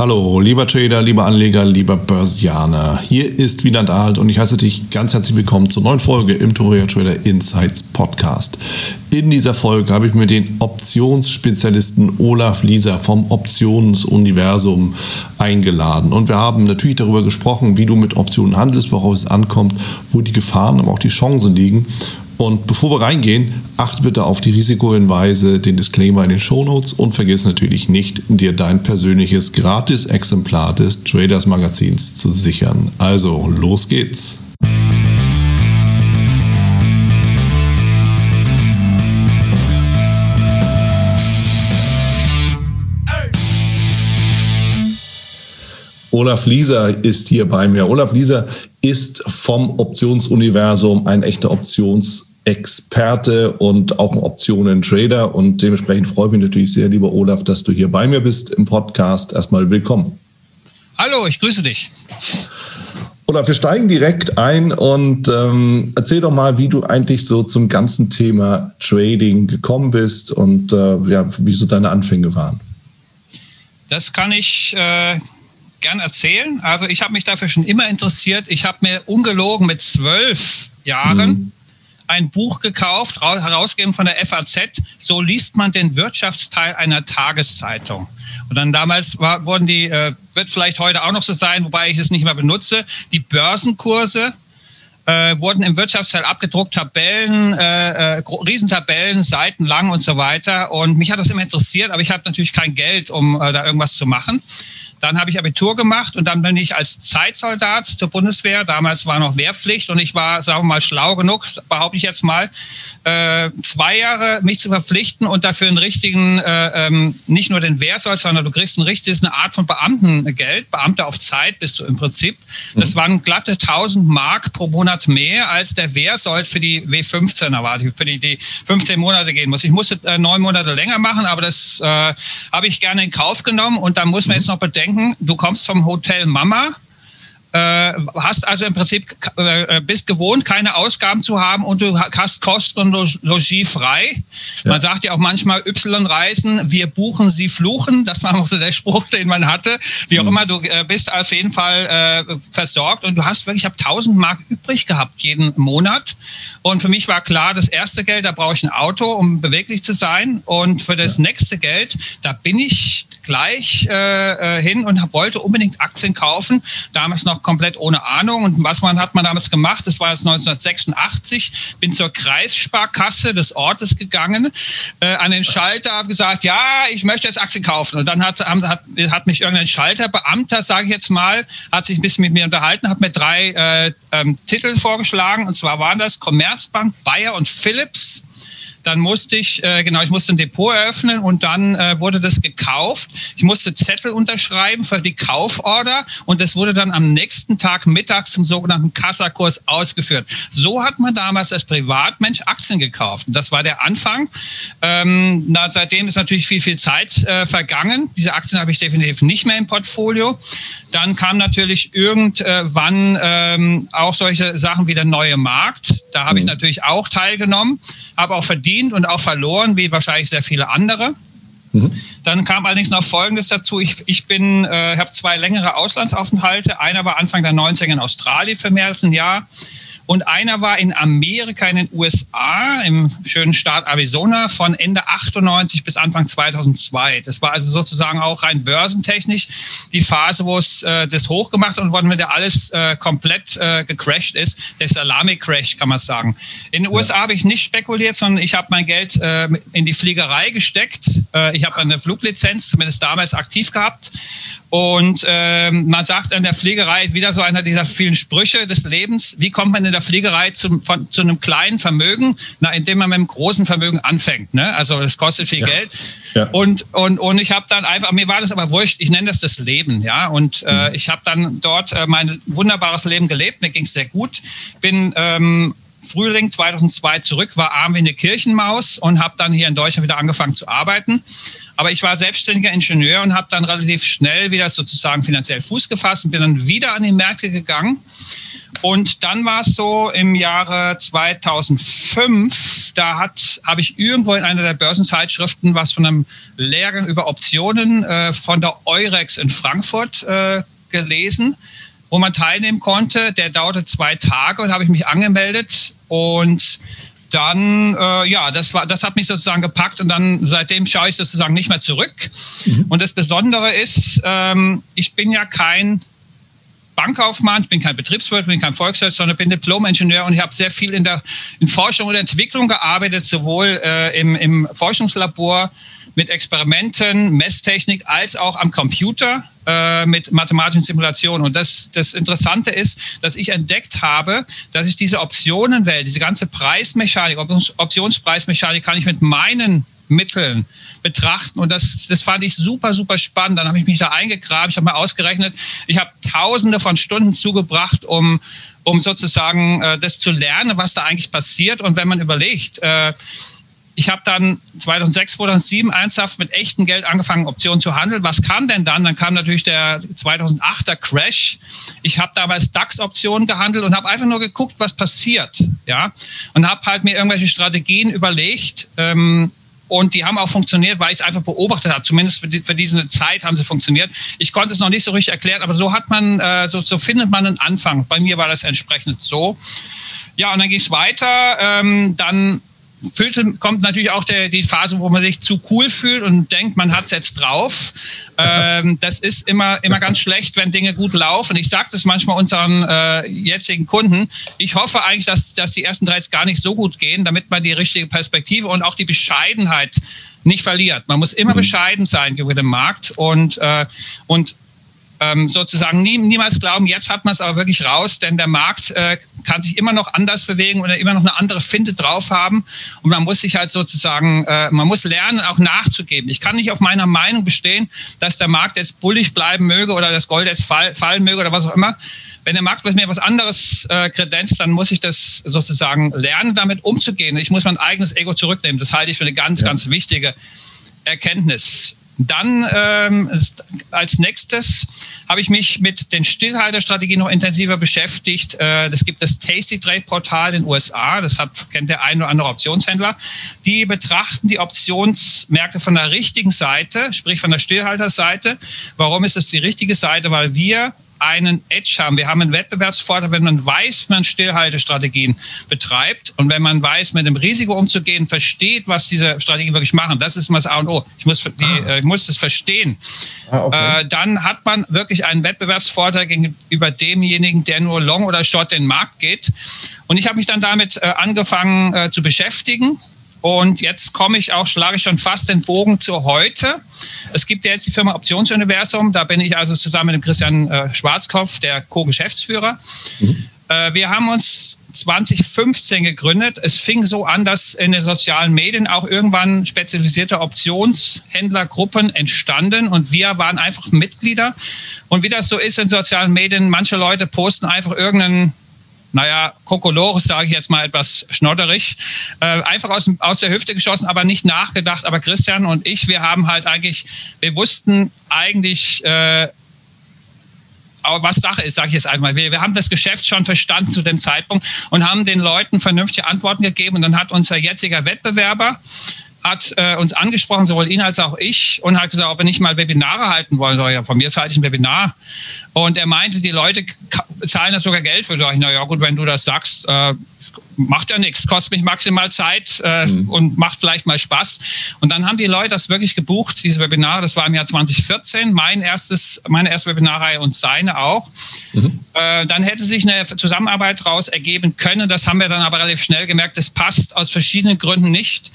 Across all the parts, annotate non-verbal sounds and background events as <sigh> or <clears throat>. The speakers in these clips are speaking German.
Hallo, lieber Trader, lieber Anleger, lieber Börsianer. Hier ist Wieland Alt und ich heiße dich ganz herzlich willkommen zur neuen Folge im Toria Trader Insights Podcast. In dieser Folge habe ich mir den Optionsspezialisten Olaf Lieser vom Optionsuniversum eingeladen. Und wir haben natürlich darüber gesprochen, wie du mit Optionen handelst, worauf es ankommt, wo die Gefahren, aber auch die Chancen liegen und bevor wir reingehen, achte bitte auf die Risikohinweise, den Disclaimer in den Shownotes und vergiss natürlich nicht, dir dein persönliches Gratis-Exemplar des Traders Magazins zu sichern. Also, los geht's! Olaf Lieser ist hier bei mir. Olaf Lieser ist vom Optionsuniversum ein echter Options- Experte und auch ein Optionen-Trader. Und dementsprechend freue ich mich natürlich sehr, lieber Olaf, dass du hier bei mir bist im Podcast. Erstmal willkommen. Hallo, ich grüße dich. Olaf, wir steigen direkt ein und ähm, erzähl doch mal, wie du eigentlich so zum ganzen Thema Trading gekommen bist und äh, ja, wie so deine Anfänge waren. Das kann ich äh, gern erzählen. Also ich habe mich dafür schon immer interessiert. Ich habe mir ungelogen mit zwölf Jahren hm ein Buch gekauft, herausgegeben von der FAZ. So liest man den Wirtschaftsteil einer Tageszeitung. Und dann damals war, wurden die, äh, wird vielleicht heute auch noch so sein, wobei ich es nicht mehr benutze, die Börsenkurse äh, wurden im Wirtschaftsteil abgedruckt, Tabellen, äh, äh, Riesentabellen, seitenlang und so weiter. Und mich hat das immer interessiert, aber ich hatte natürlich kein Geld, um äh, da irgendwas zu machen. Dann habe ich Abitur gemacht und dann bin ich als Zeitsoldat zur Bundeswehr. Damals war noch Wehrpflicht und ich war, sagen wir mal, schlau genug, behaupte ich jetzt mal, äh, zwei Jahre mich zu verpflichten und dafür einen richtigen, äh, ähm, nicht nur den Wehrsold, sondern du kriegst ein richtiges, eine Art von Beamtengeld, Beamter auf Zeit bist du im Prinzip. Das mhm. waren glatte 1000 Mark pro Monat mehr, als der Wehrsold für die W15er war, für die, die 15 Monate gehen muss. Ich musste äh, neun Monate länger machen, aber das habe ich gerne in Kauf genommen und da muss man mhm. jetzt noch bedenken, denken, du kommst vom Hotel Mama, äh, hast also im Prinzip äh, bist gewohnt, keine Ausgaben zu haben und du hast Kosten und Logis frei. Ja. Man sagt ja auch manchmal Y-Reisen, wir buchen, sie fluchen. Das war auch so der Spruch, den man hatte. Wie auch mhm. immer, du äh, bist auf jeden Fall äh, versorgt und du hast wirklich, ich habe 1000 Mark übrig gehabt jeden Monat. Und für mich war klar, das erste Geld, da brauche ich ein Auto, um beweglich zu sein. Und für das ja. nächste Geld, da bin ich gleich äh, äh, hin und wollte unbedingt Aktien kaufen. Damals noch komplett ohne Ahnung. Und was man hat man damals gemacht? Das war jetzt 1986. Bin zur Kreissparkasse des Ortes gegangen, äh, an den Schalter, habe gesagt, ja, ich möchte jetzt Aktien kaufen. Und dann hat, hat, hat mich irgendein Schalterbeamter, sage ich jetzt mal, hat sich ein bisschen mit mir unterhalten, hat mir drei äh, ähm, Titel vorgeschlagen. Und zwar waren das Commerzbank, Bayer und Philips. Dann musste ich, äh, genau, ich musste ein Depot eröffnen und dann äh, wurde das gekauft. Ich musste Zettel unterschreiben für die Kauforder und das wurde dann am nächsten Tag mittags zum sogenannten Kassakurs ausgeführt. So hat man damals als Privatmensch Aktien gekauft. Und das war der Anfang. Ähm, na, seitdem ist natürlich viel, viel Zeit äh, vergangen. Diese Aktien habe ich definitiv nicht mehr im Portfolio. Dann kam natürlich irgendwann ähm, auch solche Sachen wie der neue Markt. Da habe ich mhm. natürlich auch teilgenommen, habe auch verdient und auch verloren, wie wahrscheinlich sehr viele andere. Mhm. Dann kam allerdings noch Folgendes dazu. Ich, ich bin, äh, habe zwei längere Auslandsaufenthalte. Einer war Anfang der 90er in Australien für mehr als ein Jahr. Und einer war in Amerika, in den USA, im schönen Staat Arizona von Ende 98 bis Anfang 2002. Das war also sozusagen auch rein börsentechnisch die Phase, wo es äh, das hochgemacht und wo wieder alles äh, komplett äh, gecrashed ist. Der Salami-Crash, kann man sagen. In den USA habe ich nicht spekuliert, sondern ich habe mein Geld äh, in die Fliegerei gesteckt. Äh, ich habe eine Fluglizenz, zumindest damals aktiv gehabt. Und ähm, man sagt an der Fliegerei, wieder so einer dieser vielen Sprüche des Lebens, wie kommt man in der der Fliegerei zum, von, zu einem kleinen Vermögen, na, indem man mit einem großen Vermögen anfängt. Ne? Also das kostet viel ja. Geld. Ja. Und, und, und ich habe dann einfach, mir war das aber wurscht, ich nenne das das Leben. ja. Und äh, mhm. ich habe dann dort äh, mein wunderbares Leben gelebt, mir ging es sehr gut. Bin ähm, Frühling 2002 zurück, war arm wie eine Kirchenmaus und habe dann hier in Deutschland wieder angefangen zu arbeiten. Aber ich war selbstständiger Ingenieur und habe dann relativ schnell wieder sozusagen finanziell Fuß gefasst und bin dann wieder an die Märkte gegangen Und dann war es so im Jahre 2005, da habe ich irgendwo in einer der Börsenzeitschriften was von einem Lehrgang über Optionen äh, von der Eurex in Frankfurt äh, gelesen, wo man teilnehmen konnte. Der dauerte zwei Tage und habe ich mich angemeldet und dann, äh, ja, das, war, das hat mich sozusagen gepackt und dann seitdem schaue ich sozusagen nicht mehr zurück. Mhm. Und das Besondere ist, ähm, ich bin ja kein Bankkaufmann, ich bin kein Betriebswirt, bin kein Volkswirt, sondern bin Diplom-Ingenieur und ich habe sehr viel in der in Forschung und Entwicklung gearbeitet, sowohl äh, im, im Forschungslabor mit Experimenten, Messtechnik, als auch am Computer äh, mit mathematischen Simulationen. Und das, das Interessante ist, dass ich entdeckt habe, dass ich diese Optionenwelt, diese ganze Preismechanik, Optionspreismechanik kann ich mit meinen Mitteln betrachten. Und das, das fand ich super, super spannend. Dann habe ich mich da eingegraben. Ich habe mal ausgerechnet, ich habe tausende von Stunden zugebracht, um, um sozusagen äh, das zu lernen, was da eigentlich passiert. Und wenn man überlegt, äh, ich habe dann 2006, 2007 ernsthaft mit echtem Geld angefangen, Optionen zu handeln. Was kam denn dann? Dann kam natürlich der 2008er Crash. Ich habe damals DAX-Optionen gehandelt und habe einfach nur geguckt, was passiert. Ja? Und habe halt mir irgendwelche Strategien überlegt, ähm, und die haben auch funktioniert, weil ich es einfach beobachtet habe. Zumindest für, die, für, diese Zeit haben sie funktioniert. Ich konnte es noch nicht so richtig erklären, aber so hat man, äh, so, so findet man einen Anfang. Bei mir war das entsprechend so. Ja, und dann ging es weiter. Ähm, dann fühlte, kommt natürlich auch der, die Phase, wo man sich zu cool fühlt und denkt, man hat es jetzt drauf. <laughs> Ähm, das ist immer, immer ganz schlecht, wenn Dinge gut laufen. Ich sage das manchmal unseren äh, jetzigen Kunden. Ich hoffe eigentlich, dass, dass die ersten drei jetzt gar nicht so gut gehen, damit man die richtige Perspektive und auch die Bescheidenheit nicht verliert. Man muss immer mhm. bescheiden sein gegenüber dem Markt und, äh, und ähm, sozusagen nie, niemals glauben, jetzt hat man es aber wirklich raus, denn der Markt äh, kann sich immer noch anders bewegen oder immer noch eine andere Finte drauf haben und man muss sich halt sozusagen, äh, man muss lernen, auch nachzugeben. Ich kann nicht auf meiner Meinung bestehen, dass der Markt jetzt bullig bleiben möge oder das Gold jetzt fall, fallen möge oder was auch immer. Wenn der Markt mir was anderes äh, kredenzt, dann muss ich das sozusagen lernen, damit umzugehen. Ich muss mein eigenes Ego zurücknehmen. Das halte ich für eine ganz, ja. ganz wichtige Erkenntnis. Dann ähm, als nächstes habe ich mich mit den Stillhalterstrategien noch intensiver beschäftigt. Äh, das gibt das Tasty Trade Portal in den USA. Das hat, kennt der ein oder andere Optionshändler. Die betrachten die Optionsmärkte von der richtigen Seite, sprich von der Stillhalterseite. Warum ist das die richtige Seite? Weil wir einen Edge haben. Wir haben einen Wettbewerbsvorteil, wenn man weiß, wie man Stillhaltestrategien betreibt und wenn man weiß, mit dem Risiko umzugehen, versteht, was diese Strategien wirklich machen. Das ist mal das A und O. Ich muss, die, ah. äh, ich muss das verstehen. Ah, okay. äh, dann hat man wirklich einen Wettbewerbsvorteil gegenüber demjenigen, der nur Long oder Short den Markt geht. Und ich habe mich dann damit äh, angefangen äh, zu beschäftigen und jetzt komme ich auch, schlage ich schon fast den Bogen zu heute. Es gibt ja jetzt die Firma Optionsuniversum. Da bin ich also zusammen mit dem Christian äh, Schwarzkopf, der Co-Geschäftsführer. Mhm. Äh, wir haben uns 2015 gegründet. Es fing so an, dass in den sozialen Medien auch irgendwann spezialisierte Optionshändlergruppen entstanden und wir waren einfach Mitglieder. Und wie das so ist in sozialen Medien, manche Leute posten einfach irgendeinen naja, Kokolores sage ich jetzt mal etwas schnodderig, äh, einfach aus, aus der Hüfte geschossen, aber nicht nachgedacht. Aber Christian und ich, wir haben halt eigentlich, wir wussten eigentlich, äh, was Sache ist, sage ich jetzt einmal. Wir, wir haben das Geschäft schon verstanden zu dem Zeitpunkt und haben den Leuten vernünftige Antworten gegeben. Und dann hat unser jetziger Wettbewerber hat äh, uns angesprochen, sowohl ihn als auch ich, und hat gesagt, ob wir nicht mal Webinare halten wollen. So, ja, von mir halte ich ein Webinar. Und er meinte, die Leute zahlen da sogar Geld für. Sag ich, na ja, gut, wenn du das sagst, äh, macht ja nichts, kostet mich maximal Zeit äh, mhm. und macht vielleicht mal Spaß. Und dann haben die Leute das wirklich gebucht, diese Webinare. Das war im Jahr 2014, mein erstes, meine erste Webinarreihe und seine auch. Mhm. Äh, dann hätte sich eine Zusammenarbeit daraus ergeben können. Das haben wir dann aber relativ schnell gemerkt. Das passt aus verschiedenen Gründen nicht.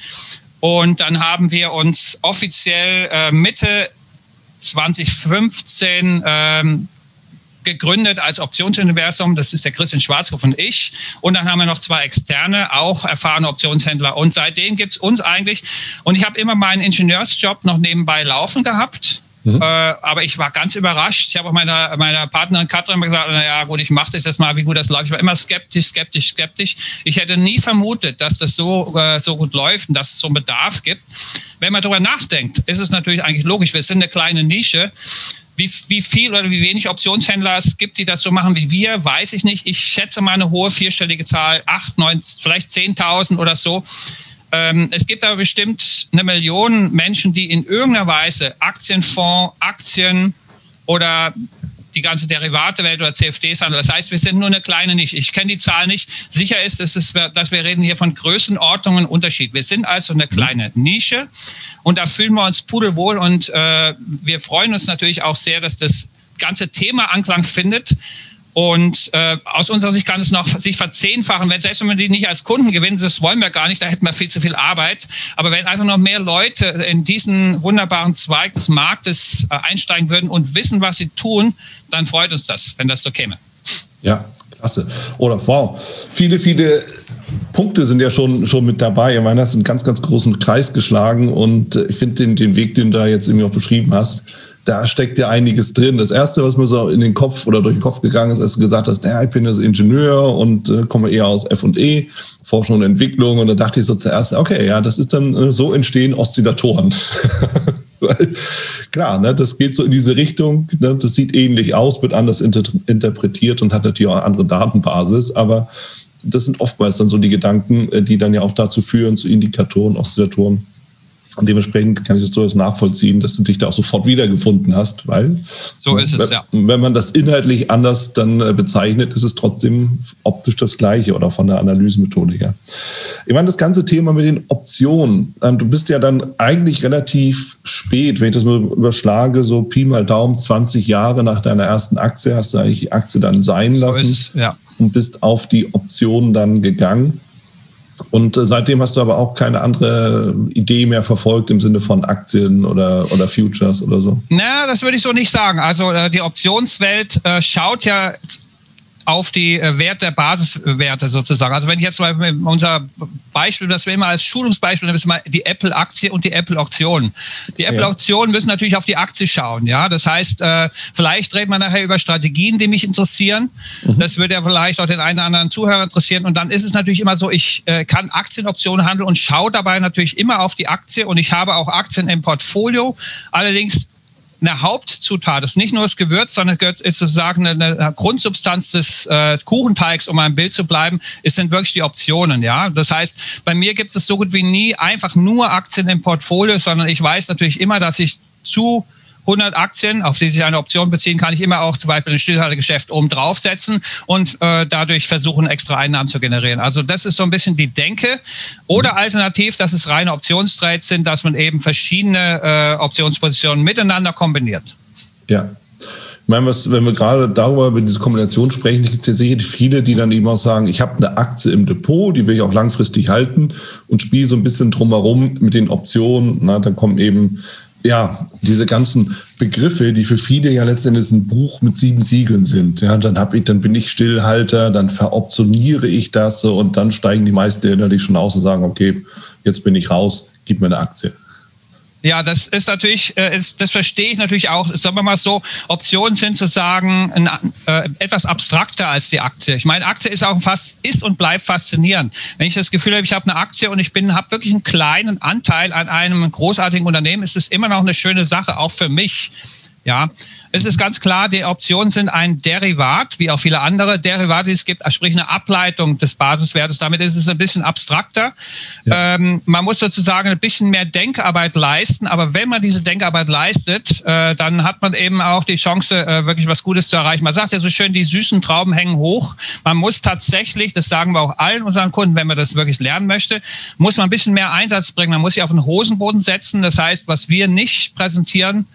Und dann haben wir uns offiziell äh, Mitte 2015 ähm, gegründet als Optionsuniversum. Das ist der Christian Schwarzkopf und ich. Und dann haben wir noch zwei externe, auch erfahrene Optionshändler. Und seitdem gibt es uns eigentlich. Und ich habe immer meinen Ingenieursjob noch nebenbei laufen gehabt. Mhm. Äh, aber ich war ganz überrascht. Ich habe auch meiner, meiner Partnerin Katrin gesagt, naja gut, ich mache das jetzt mal, wie gut das läuft. Ich war immer skeptisch, skeptisch, skeptisch. Ich hätte nie vermutet, dass das so, äh, so gut läuft und dass es so einen Bedarf gibt. Wenn man darüber nachdenkt, ist es natürlich eigentlich logisch. Wir sind eine kleine Nische. wie, wie viel oder wie wenig Optionshändler es gibt, die das so machen wie wir, weiß ich nicht. Ich schätze mal eine hohe vierstellige Zahl, acht, neun, vielleicht 10.000 oder so. Ähm, es gibt aber bestimmt eine Million Menschen, die in irgendeiner Weise Aktienfonds, Aktien oder die ganze Derivatewelt oder CFDs handeln. Das heißt, wir sind nur eine kleine Nische. Ich kenne die Zahl nicht. Sicher ist, dass, es, dass wir reden hier von Größenordnungen Unterschied. Wir sind also eine kleine Nische und da fühlen wir uns pudelwohl und äh, wir freuen uns natürlich auch sehr, dass das ganze Thema Anklang findet. Und äh, aus unserer Sicht kann es noch sich verzehnfachen, wenn selbst wenn wir die nicht als Kunden gewinnen, das wollen wir gar nicht, da hätten wir viel zu viel Arbeit. Aber wenn einfach noch mehr Leute in diesen wunderbaren Zweig des Marktes äh, einsteigen würden und wissen, was sie tun, dann freut uns das, wenn das so käme. Ja, klasse. Oder wow, viele, viele Punkte sind ja schon, schon mit dabei. Ich meine, das ist einen ganz, ganz großen Kreis geschlagen und äh, ich finde den, den Weg, den du da jetzt irgendwie auch beschrieben hast, da steckt ja einiges drin. Das erste, was mir so in den Kopf oder durch den Kopf gegangen ist, als du gesagt hast, naja, ich bin jetzt Ingenieur und äh, komme eher aus F&E, Forschung und Entwicklung. Und da dachte ich so zuerst, okay, ja, das ist dann äh, so entstehen Oszillatoren. <laughs> Weil, klar, ne, das geht so in diese Richtung. Ne, das sieht ähnlich aus, wird anders inter interpretiert und hat natürlich auch eine andere Datenbasis. Aber das sind oftmals dann so die Gedanken, äh, die dann ja auch dazu führen, zu Indikatoren, Oszillatoren und dementsprechend kann ich das durchaus nachvollziehen, dass du dich da auch sofort wiedergefunden hast, weil so ist es, ja. wenn man das inhaltlich anders dann äh, bezeichnet, ist es trotzdem optisch das Gleiche oder von der Analysemethode her. Ich meine, das ganze Thema mit den Optionen. Ähm, du bist ja dann eigentlich relativ spät, wenn ich das mal überschlage, so Pi mal Daumen, 20 Jahre nach deiner ersten Aktie hast du eigentlich die Aktie dann sein lassen so ist, ja. und bist auf die Optionen dann gegangen. Und äh, seitdem hast du aber auch keine andere Idee mehr verfolgt im Sinne von Aktien oder, oder Futures oder so? Na, das würde ich so nicht sagen. Also äh, die Optionswelt äh, schaut ja auf die äh, Wert der Basiswerte sozusagen. Also wenn ich jetzt mal unser Beispiel, das wir immer als Schulungsbeispiel nehmen, ist mal die Apple-Aktie und die Apple-Auktion. Die Apple-Auktionen müssen natürlich auf die Aktie schauen. Ja, das heißt, äh, vielleicht redet man nachher über Strategien, die mich interessieren. Mhm. Das würde ja vielleicht auch den einen oder anderen Zuhörer interessieren. Und dann ist es natürlich immer so, ich äh, kann Aktienoptionen handeln und schaue dabei natürlich immer auf die Aktie und ich habe auch Aktien im Portfolio. Allerdings eine Hauptzutat, ist nicht nur das Gewürz, sondern gehört sozusagen eine, Grundsubstanz des äh, Kuchenteigs, um ein Bild zu bleiben, ist sind wirklich die Optionen. Ja, das heißt, bei mir gibt es so gut wie nie einfach nur Aktien im Portfolio, sondern ich weiß natürlich immer, dass ich zu 100 Aktien, auf die sich eine Option beziehen, kann ich immer auch zum Beispiel ein Stillhaltegeschäft oben draufsetzen und äh, dadurch versuchen, extra Einnahmen zu generieren. Also das ist so ein bisschen die Denke. Oder alternativ, dass es reine Optionstrades sind, dass man eben verschiedene äh, Optionspositionen miteinander kombiniert. Ja. Ich meine, was, wenn wir gerade darüber über diese Kombination sprechen, gibt es ja sicherlich viele, die dann eben auch sagen, ich habe eine Aktie im Depot, die will ich auch langfristig halten und spiele so ein bisschen drumherum mit den Optionen. Na, dann kommen eben ja, diese ganzen Begriffe, die für viele ja letztendlich ein Buch mit sieben Siegeln sind. Ja, dann habe ich, dann bin ich Stillhalter, dann veroptioniere ich das und dann steigen die meisten innerlich schon aus und sagen, okay, jetzt bin ich raus, gib mir eine Aktie. Ja, das ist natürlich, äh, das verstehe ich natürlich auch. Sagen wir mal so, Optionen sind sozusagen ein, äh, etwas abstrakter als die Aktie. Ich meine, Aktie ist auch fast, ist und bleibt faszinierend. Wenn ich das Gefühl habe, ich habe eine Aktie und ich bin, habe wirklich einen kleinen Anteil an einem großartigen Unternehmen, ist es immer noch eine schöne Sache, auch für mich. Ja, es ist ganz klar, die Optionen sind ein Derivat, wie auch viele andere Derivate, die es gibt, sprich eine Ableitung des Basiswertes. Damit ist es ein bisschen abstrakter. Ja. Ähm, man muss sozusagen ein bisschen mehr Denkarbeit leisten, aber wenn man diese Denkarbeit leistet, äh, dann hat man eben auch die Chance, äh, wirklich was Gutes zu erreichen. Man sagt ja so schön, die süßen Trauben hängen hoch. Man muss tatsächlich, das sagen wir auch allen unseren Kunden, wenn man das wirklich lernen möchte, muss man ein bisschen mehr Einsatz bringen. Man muss sich auf den Hosenboden setzen. Das heißt, was wir nicht präsentieren,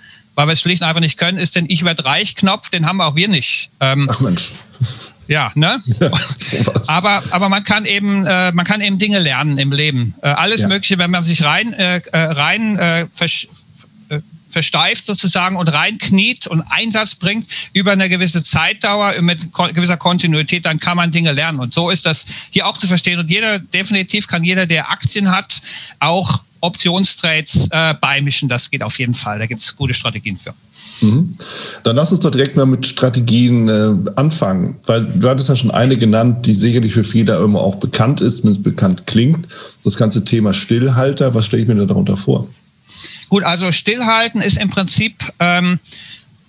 weil wir es schlicht und einfach nicht können, ist den Ich werde reich Knopf, den haben wir auch wir nicht. Ähm, Ach Mensch. <laughs> Ja, ne? Ja, aber, aber man kann eben, äh, man kann eben Dinge lernen im Leben. Äh, alles ja. Mögliche, wenn man sich rein, äh, äh rein äh, versch äh, versteift sozusagen und reinkniet und Einsatz bringt über eine gewisse Zeitdauer mit gewisser Kontinuität, dann kann man Dinge lernen. Und so ist das hier auch zu verstehen. Und jeder, definitiv kann jeder, der Aktien hat, auch Optionstrades äh, beimischen. Das geht auf jeden Fall. Da gibt es gute Strategien für. Mhm. Dann lass uns doch direkt mal mit Strategien äh, anfangen, weil du hattest ja schon eine genannt, die sicherlich für viele immer auch bekannt ist, wenn es bekannt klingt. Das ganze Thema Stillhalter, was stelle ich mir da darunter vor? Gut, also Stillhalten ist im Prinzip ähm,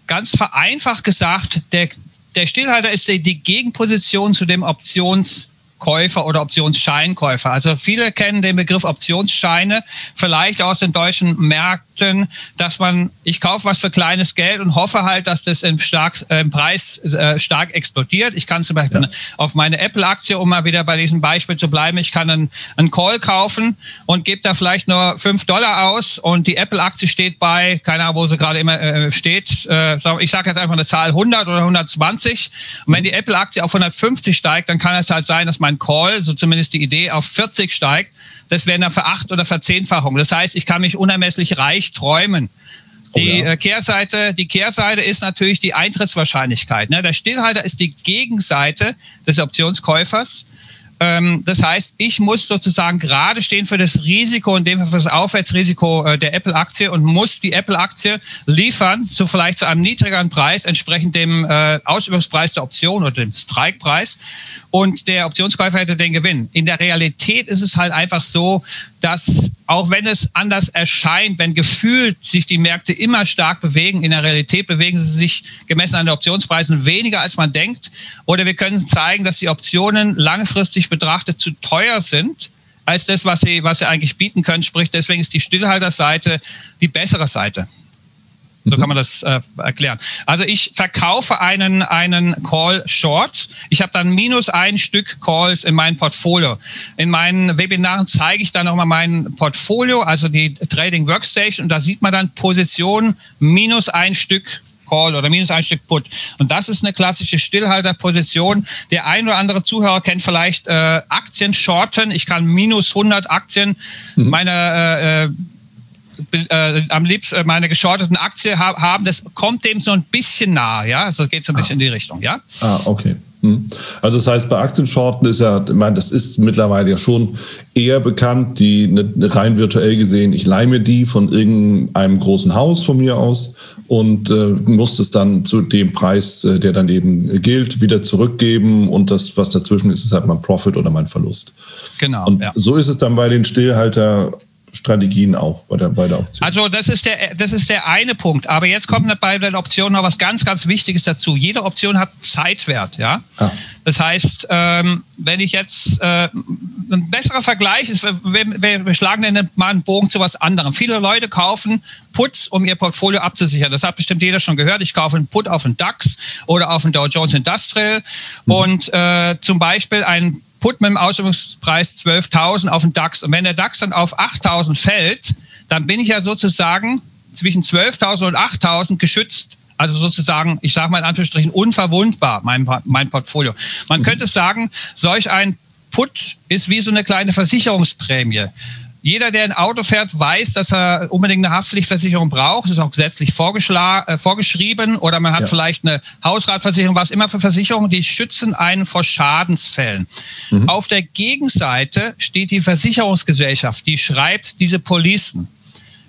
ganz vereinfacht gesagt, der, der Stillhalter ist die, die Gegenposition zu dem Options- Käufer oder Optionsscheinkäufer. Also viele kennen den Begriff Optionsscheine vielleicht aus den deutschen Märkten, dass man, ich kaufe was für kleines Geld und hoffe halt, dass das im, stark, äh, im Preis äh, stark explodiert. Ich kann zum Beispiel ja. auf meine Apple-Aktie, um mal wieder bei diesem Beispiel zu bleiben, ich kann einen, einen Call kaufen und gebe da vielleicht nur fünf Dollar aus und die Apple-Aktie steht bei, keine Ahnung, wo sie gerade immer äh, steht, äh, ich sage jetzt einfach eine Zahl 100 oder 120 und wenn die Apple-Aktie auf 150 steigt, dann kann es halt sein, dass mein mein Call, so zumindest die Idee, auf 40 steigt, das wäre eine Veracht- oder Verzehnfachung. Das heißt, ich kann mich unermesslich reich träumen. Die oh ja. Äh, Kehrseite, die Kehrseite ist natürlich die Eintrittswahrscheinlichkeit. Ne? Der Stillhalter ist die Gegenseite des Optionskäufers. Ähm, das heißt, ich muss sozusagen gerade stehen für das Risiko, in dem Fall für das Aufwärtsrisiko äh, der Apple-Aktie und muss die Apple-Aktie liefern zu vielleicht zu einem niedrigeren Preis, entsprechend dem äh, Ausübungspreis der Option oder dem Strikepreis. Und der Optionskäufer hätte den Gewinn. In der Realität ist es halt einfach so, dass auch wenn es anders erscheint, wenn gefühlt sich die Märkte immer stark bewegen, in der Realität bewegen sie sich gemessen an den Optionspreisen weniger, als man denkt. Oder wir können zeigen, dass die Optionen langfristig betrachtet zu teuer sind als das, was sie, was sie eigentlich bieten können. Sprich, deswegen ist die Stillhalterseite die bessere Seite. So kann man das äh, erklären. Also ich verkaufe einen, einen Call Short. Ich habe dann minus ein Stück Calls in meinem Portfolio. In meinen Webinaren zeige ich dann nochmal mein Portfolio, also die Trading Workstation. Und da sieht man dann Position minus ein Stück Call oder minus ein Stück Put. Und das ist eine klassische Stillhalterposition. Der ein oder andere Zuhörer kennt vielleicht äh, Aktien shorten. Ich kann minus 100 Aktien mhm. meiner äh, äh äh, am liebsten äh, meine geschorteten Aktie ha haben, das kommt dem so ein bisschen nah, ja, also geht so ein bisschen ah. in die Richtung, ja. Ah, okay. Hm. Also das heißt, bei Aktienshorten ist ja, ich meine, das ist mittlerweile ja schon eher bekannt, die ne, rein virtuell gesehen, ich leihe mir die von irgendeinem großen Haus von mir aus und äh, muss es dann zu dem Preis, äh, der dann eben gilt, wieder zurückgeben und das, was dazwischen ist, ist halt mein Profit oder mein Verlust. Genau. Und ja. so ist es dann bei den Stillhalter Strategien auch bei der, bei der Option. Also das ist, der, das ist der eine Punkt. Aber jetzt kommt mhm. bei der Option noch was ganz, ganz Wichtiges dazu. Jede Option hat Zeitwert. Ja? Ah. Das heißt, ähm, wenn ich jetzt äh, ein besserer Vergleich ist, wir, wir schlagen dann mal einen Bogen zu was anderem. Viele Leute kaufen Puts, um ihr Portfolio abzusichern. Das hat bestimmt jeder schon gehört. Ich kaufe einen Put auf den DAX oder auf den Dow Jones Industrial mhm. und äh, zum Beispiel ein Put mit dem Ausübungspreis 12.000 auf den DAX. Und wenn der DAX dann auf 8.000 fällt, dann bin ich ja sozusagen zwischen 12.000 und 8.000 geschützt. Also sozusagen, ich sage mal in Anführungsstrichen, unverwundbar, mein, mein Portfolio. Man mhm. könnte sagen, solch ein Put ist wie so eine kleine Versicherungsprämie jeder, der ein Auto fährt, weiß, dass er unbedingt eine Haftpflichtversicherung braucht. Das ist auch gesetzlich äh, vorgeschrieben. Oder man hat ja. vielleicht eine Hausratversicherung, was immer für Versicherungen, die schützen einen vor Schadensfällen. Mhm. Auf der Gegenseite steht die Versicherungsgesellschaft, die schreibt diese Policen.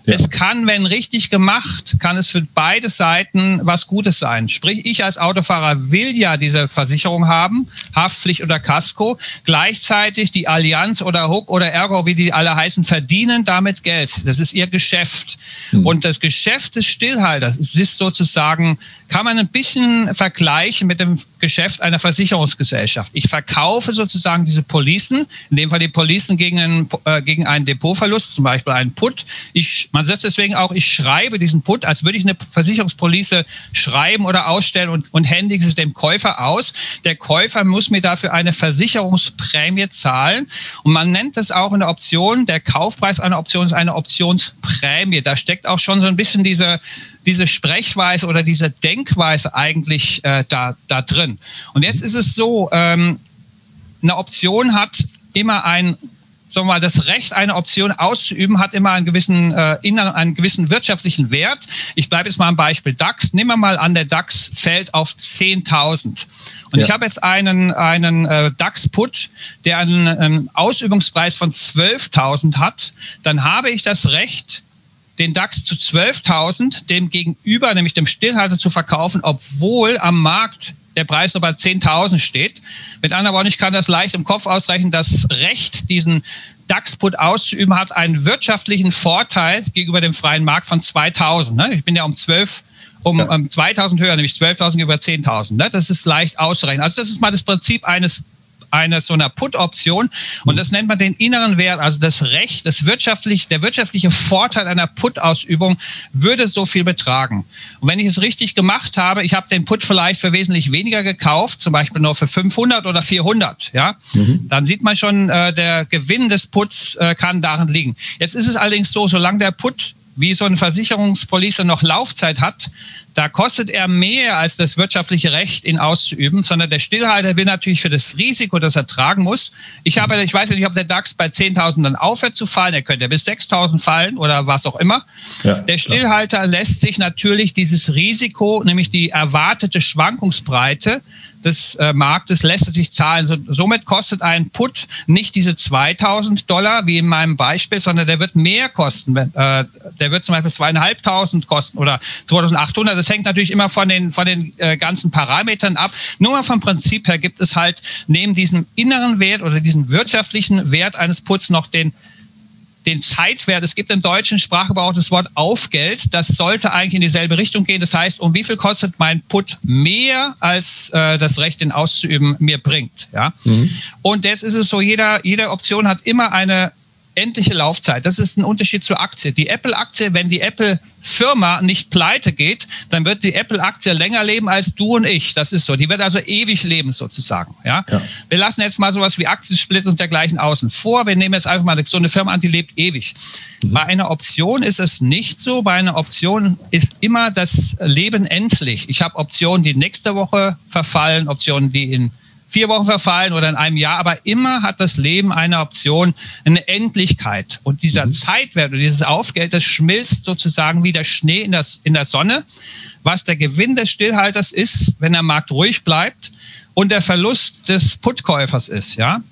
Ja. Es kann, wenn richtig gemacht, kann es für beide Seiten was Gutes sein. Sprich, ich als Autofahrer will ja diese Versicherung haben, Haftpflicht oder Casco. Gleichzeitig die Allianz oder Hook oder Ergo, wie die alle heißen, verdienen damit Geld. Das ist ihr Geschäft. Hm. Und das Geschäft des Stillhalters ist sozusagen, kann man ein bisschen vergleichen mit dem Geschäft einer Versicherungsgesellschaft. Ich verkaufe sozusagen diese Policen, in dem Fall die Policen gegen einen, äh, gegen einen Depotverlust, zum Beispiel einen Put. Ich man sagt deswegen auch, ich schreibe diesen Put, als würde ich eine Versicherungspolice schreiben oder ausstellen und, und händige es dem Käufer aus. Der Käufer muss mir dafür eine Versicherungsprämie zahlen. Und man nennt das auch in der Option, der Kaufpreis einer Option ist eine Optionsprämie. Da steckt auch schon so ein bisschen diese, diese Sprechweise oder diese Denkweise eigentlich äh, da, da drin. Und jetzt ist es so, ähm, eine Option hat immer ein sagen wir mal, das Recht, eine Option auszuüben, hat immer einen gewissen, äh, inneren, einen gewissen wirtschaftlichen Wert. Ich bleibe jetzt mal am Beispiel DAX. Nehmen wir mal an, der DAX fällt auf 10.000. Und ja. ich habe jetzt einen, einen äh, DAX-Put, der einen, einen Ausübungspreis von 12.000 hat. Dann habe ich das Recht, den DAX zu 12.000 dem gegenüber, nämlich dem Stillhalter, zu verkaufen, obwohl am Markt der Preis nur bei 10.000 steht. Mit anderen Worten, ich kann das leicht im Kopf ausrechnen. Das Recht, diesen DAX-Put auszuüben, hat einen wirtschaftlichen Vorteil gegenüber dem freien Markt von 2.000. Ne? Ich bin ja um 12 um, um 2000 höher, nämlich 12.000 über 10.000. Ne? Das ist leicht auszurechnen. Also das ist mal das Prinzip eines einer so einer Put-Option und das nennt man den inneren Wert, also das Recht, das wirtschaftlich, der wirtschaftliche Vorteil einer Put-Ausübung würde so viel betragen. Und wenn ich es richtig gemacht habe, ich habe den Put vielleicht für wesentlich weniger gekauft, zum Beispiel nur für 500 oder 400, ja, mhm. dann sieht man schon, äh, der Gewinn des Puts äh, kann darin liegen. Jetzt ist es allerdings so, solange der Put wie so eine Versicherungspolice noch Laufzeit hat, da kostet er mehr als das wirtschaftliche Recht, ihn auszuüben, sondern der Stillhalter will natürlich für das Risiko, das er tragen muss. Ich habe, ich weiß nicht, ob der DAX bei 10.000 dann aufhört zu fallen. Er könnte bis 6.000 fallen oder was auch immer. Ja, der Stillhalter klar. lässt sich natürlich dieses Risiko, nämlich die erwartete Schwankungsbreite, des äh, Marktes lässt es sich zahlen. So, somit kostet ein Put nicht diese 2000 Dollar wie in meinem Beispiel, sondern der wird mehr kosten. Äh, der wird zum Beispiel zweieinhalbtausend kosten oder 2800. Das hängt natürlich immer von den, von den äh, ganzen Parametern ab. Nur mal vom Prinzip her gibt es halt neben diesem inneren Wert oder diesem wirtschaftlichen Wert eines Puts noch den den Zeitwert. Es gibt im deutschen Sprachgebrauch das Wort Aufgeld. Das sollte eigentlich in dieselbe Richtung gehen. Das heißt, um wie viel kostet mein Put mehr als äh, das Recht, den auszuüben, mir bringt. Ja? Mhm. Und jetzt ist es so, jeder, jede Option hat immer eine endliche Laufzeit. Das ist ein Unterschied zur Aktie. Die Apple-Aktie, wenn die Apple-Firma nicht pleite geht, dann wird die Apple-Aktie länger leben als du und ich. Das ist so. Die wird also ewig leben sozusagen. Ja? ja. Wir lassen jetzt mal sowas wie Aktiensplit und dergleichen außen vor. Wir nehmen jetzt einfach mal so eine Firma an, die lebt ewig. Mhm. Bei einer Option ist es nicht so. Bei einer Option ist immer das Leben endlich. Ich habe Optionen, die nächste Woche verfallen, Optionen, die in vier Wochen verfallen oder in einem Jahr, aber immer hat das Leben eine Option, eine Endlichkeit. Und dieser mhm. Zeitwert oder dieses Aufgeld, das schmilzt sozusagen wie der Schnee in, das, in der Sonne. Was der Gewinn des Stillhalters ist, wenn der Markt ruhig bleibt und der Verlust des Putkäufers ist, ja.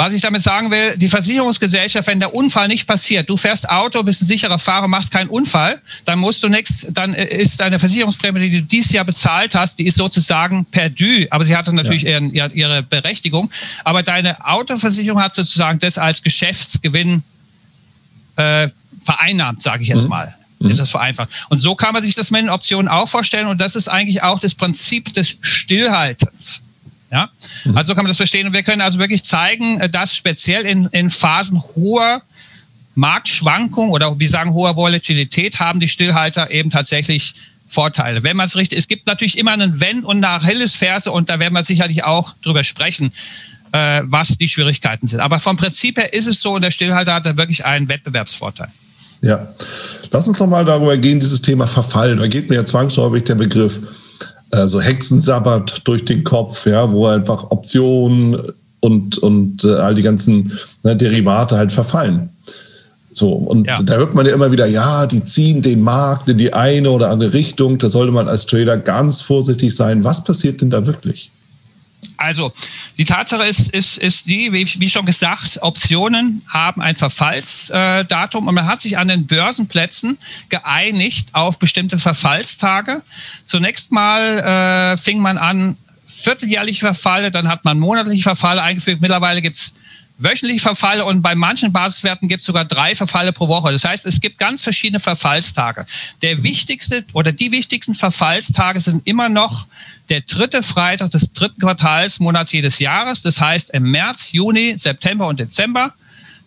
Was ich damit sagen will, die Versicherungsgesellschaft, wenn der Unfall nicht passiert, du fährst Auto, bist ein sicherer Fahrer, machst keinen Unfall, dann musst du nichts, dann ist deine Versicherungsprämie, die du dieses Jahr bezahlt hast, die ist sozusagen perdu, aber sie hatte natürlich ja. ihren, ihre Berechtigung. Aber deine Autoversicherung hat sozusagen das als Geschäftsgewinn äh, vereinnahmt, sage ich jetzt mhm. mal. Mhm. Ist das vereinfacht. Und so kann man sich das mit den Optionen auch vorstellen und das ist eigentlich auch das Prinzip des Stillhaltens. Ja? Mhm. Also kann man das verstehen. Und wir können also wirklich zeigen, äh, dass speziell in, in Phasen hoher Marktschwankung oder wie sagen hoher Volatilität haben die Stillhalter eben tatsächlich Vorteile. Wenn man es richtig, es gibt natürlich immer einen Wenn und eine Achillesferse und da werden wir sicherlich auch drüber sprechen, äh, was die Schwierigkeiten sind. Aber vom Prinzip her ist es so und der Stillhalter hat da wirklich einen Wettbewerbsvorteil. Ja, lass uns doch mal darüber gehen, dieses Thema Verfallen. Da geht mir ja zwangsläufig der Begriff äh, so Hexensabbat durch den Kopf, ja, wo einfach Optionen und, und äh, all die ganzen ne, Derivate halt verfallen. So, und ja. da hört man ja immer wieder, ja, die ziehen den Markt in die eine oder andere Richtung. Da sollte man als Trader ganz vorsichtig sein. Was passiert denn da wirklich? Also, die Tatsache ist, ist, ist die, wie, wie schon gesagt, Optionen haben ein Verfallsdatum und man hat sich an den Börsenplätzen geeinigt auf bestimmte Verfallstage. Zunächst mal äh, fing man an, vierteljährliche Verfalle, dann hat man monatliche Verfalle eingefügt. Mittlerweile gibt es wöchentliche Verfalle und bei manchen Basiswerten gibt es sogar drei Verfalle pro Woche. Das heißt, es gibt ganz verschiedene Verfallstage. Der wichtigste oder die wichtigsten Verfallstage sind immer noch der dritte Freitag des dritten Quartalsmonats jedes Jahres. Das heißt im März, Juni, September und Dezember.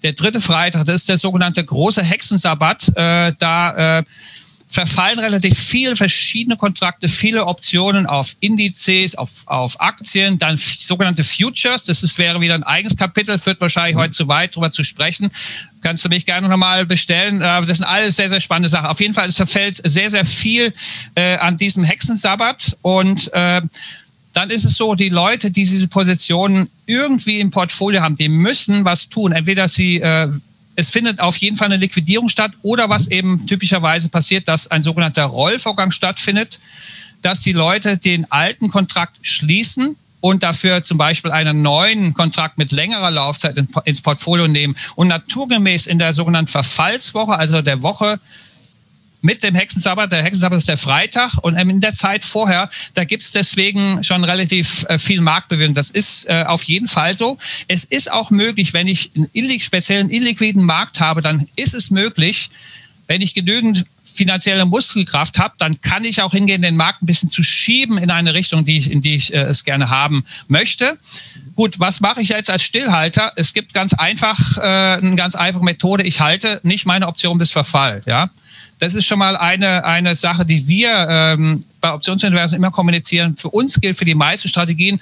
Der dritte Freitag, das ist der sogenannte große Hexensabbat. Äh, da äh, verfallen relativ viele verschiedene Kontrakte, viele Optionen auf Indizes, auf, auf Aktien, dann sogenannte Futures. Das ist, wäre wieder ein eigenes Kapitel, führt wahrscheinlich heute zu weit, darüber zu sprechen. Kannst du mich gerne nochmal bestellen. Äh, das sind alles sehr, sehr spannende Sachen. Auf jeden Fall, es verfällt sehr, sehr viel äh, an diesem Hexensabbat und äh, dann ist es so, die Leute, die diese Positionen irgendwie im Portfolio haben, die müssen was tun. Entweder sie äh, es findet auf jeden Fall eine Liquidierung statt oder was eben typischerweise passiert, dass ein sogenannter Rollvorgang stattfindet, dass die Leute den alten Kontrakt schließen und dafür zum Beispiel einen neuen Kontrakt mit längerer Laufzeit ins Portfolio nehmen und naturgemäß in der sogenannten Verfallswoche, also der Woche mit dem Hexensabbat. Der Hexensabbat ist der Freitag und in der Zeit vorher, da gibt es deswegen schon relativ äh, viel Marktbewegung. Das ist äh, auf jeden Fall so. Es ist auch möglich, wenn ich einen illig, speziellen illiquiden Markt habe, dann ist es möglich, wenn ich genügend finanzielle Muskelkraft habe, dann kann ich auch hingehen, den Markt ein bisschen zu schieben in eine Richtung, die ich, in die ich äh, es gerne haben möchte. Gut, was mache ich jetzt als Stillhalter? Es gibt ganz einfach äh, eine ganz einfache Methode. Ich halte nicht meine Option bis Verfall. Ja, das ist schon mal eine, eine Sache, die wir ähm, bei Optionsinversen immer kommunizieren. Für uns gilt für die meisten Strategien,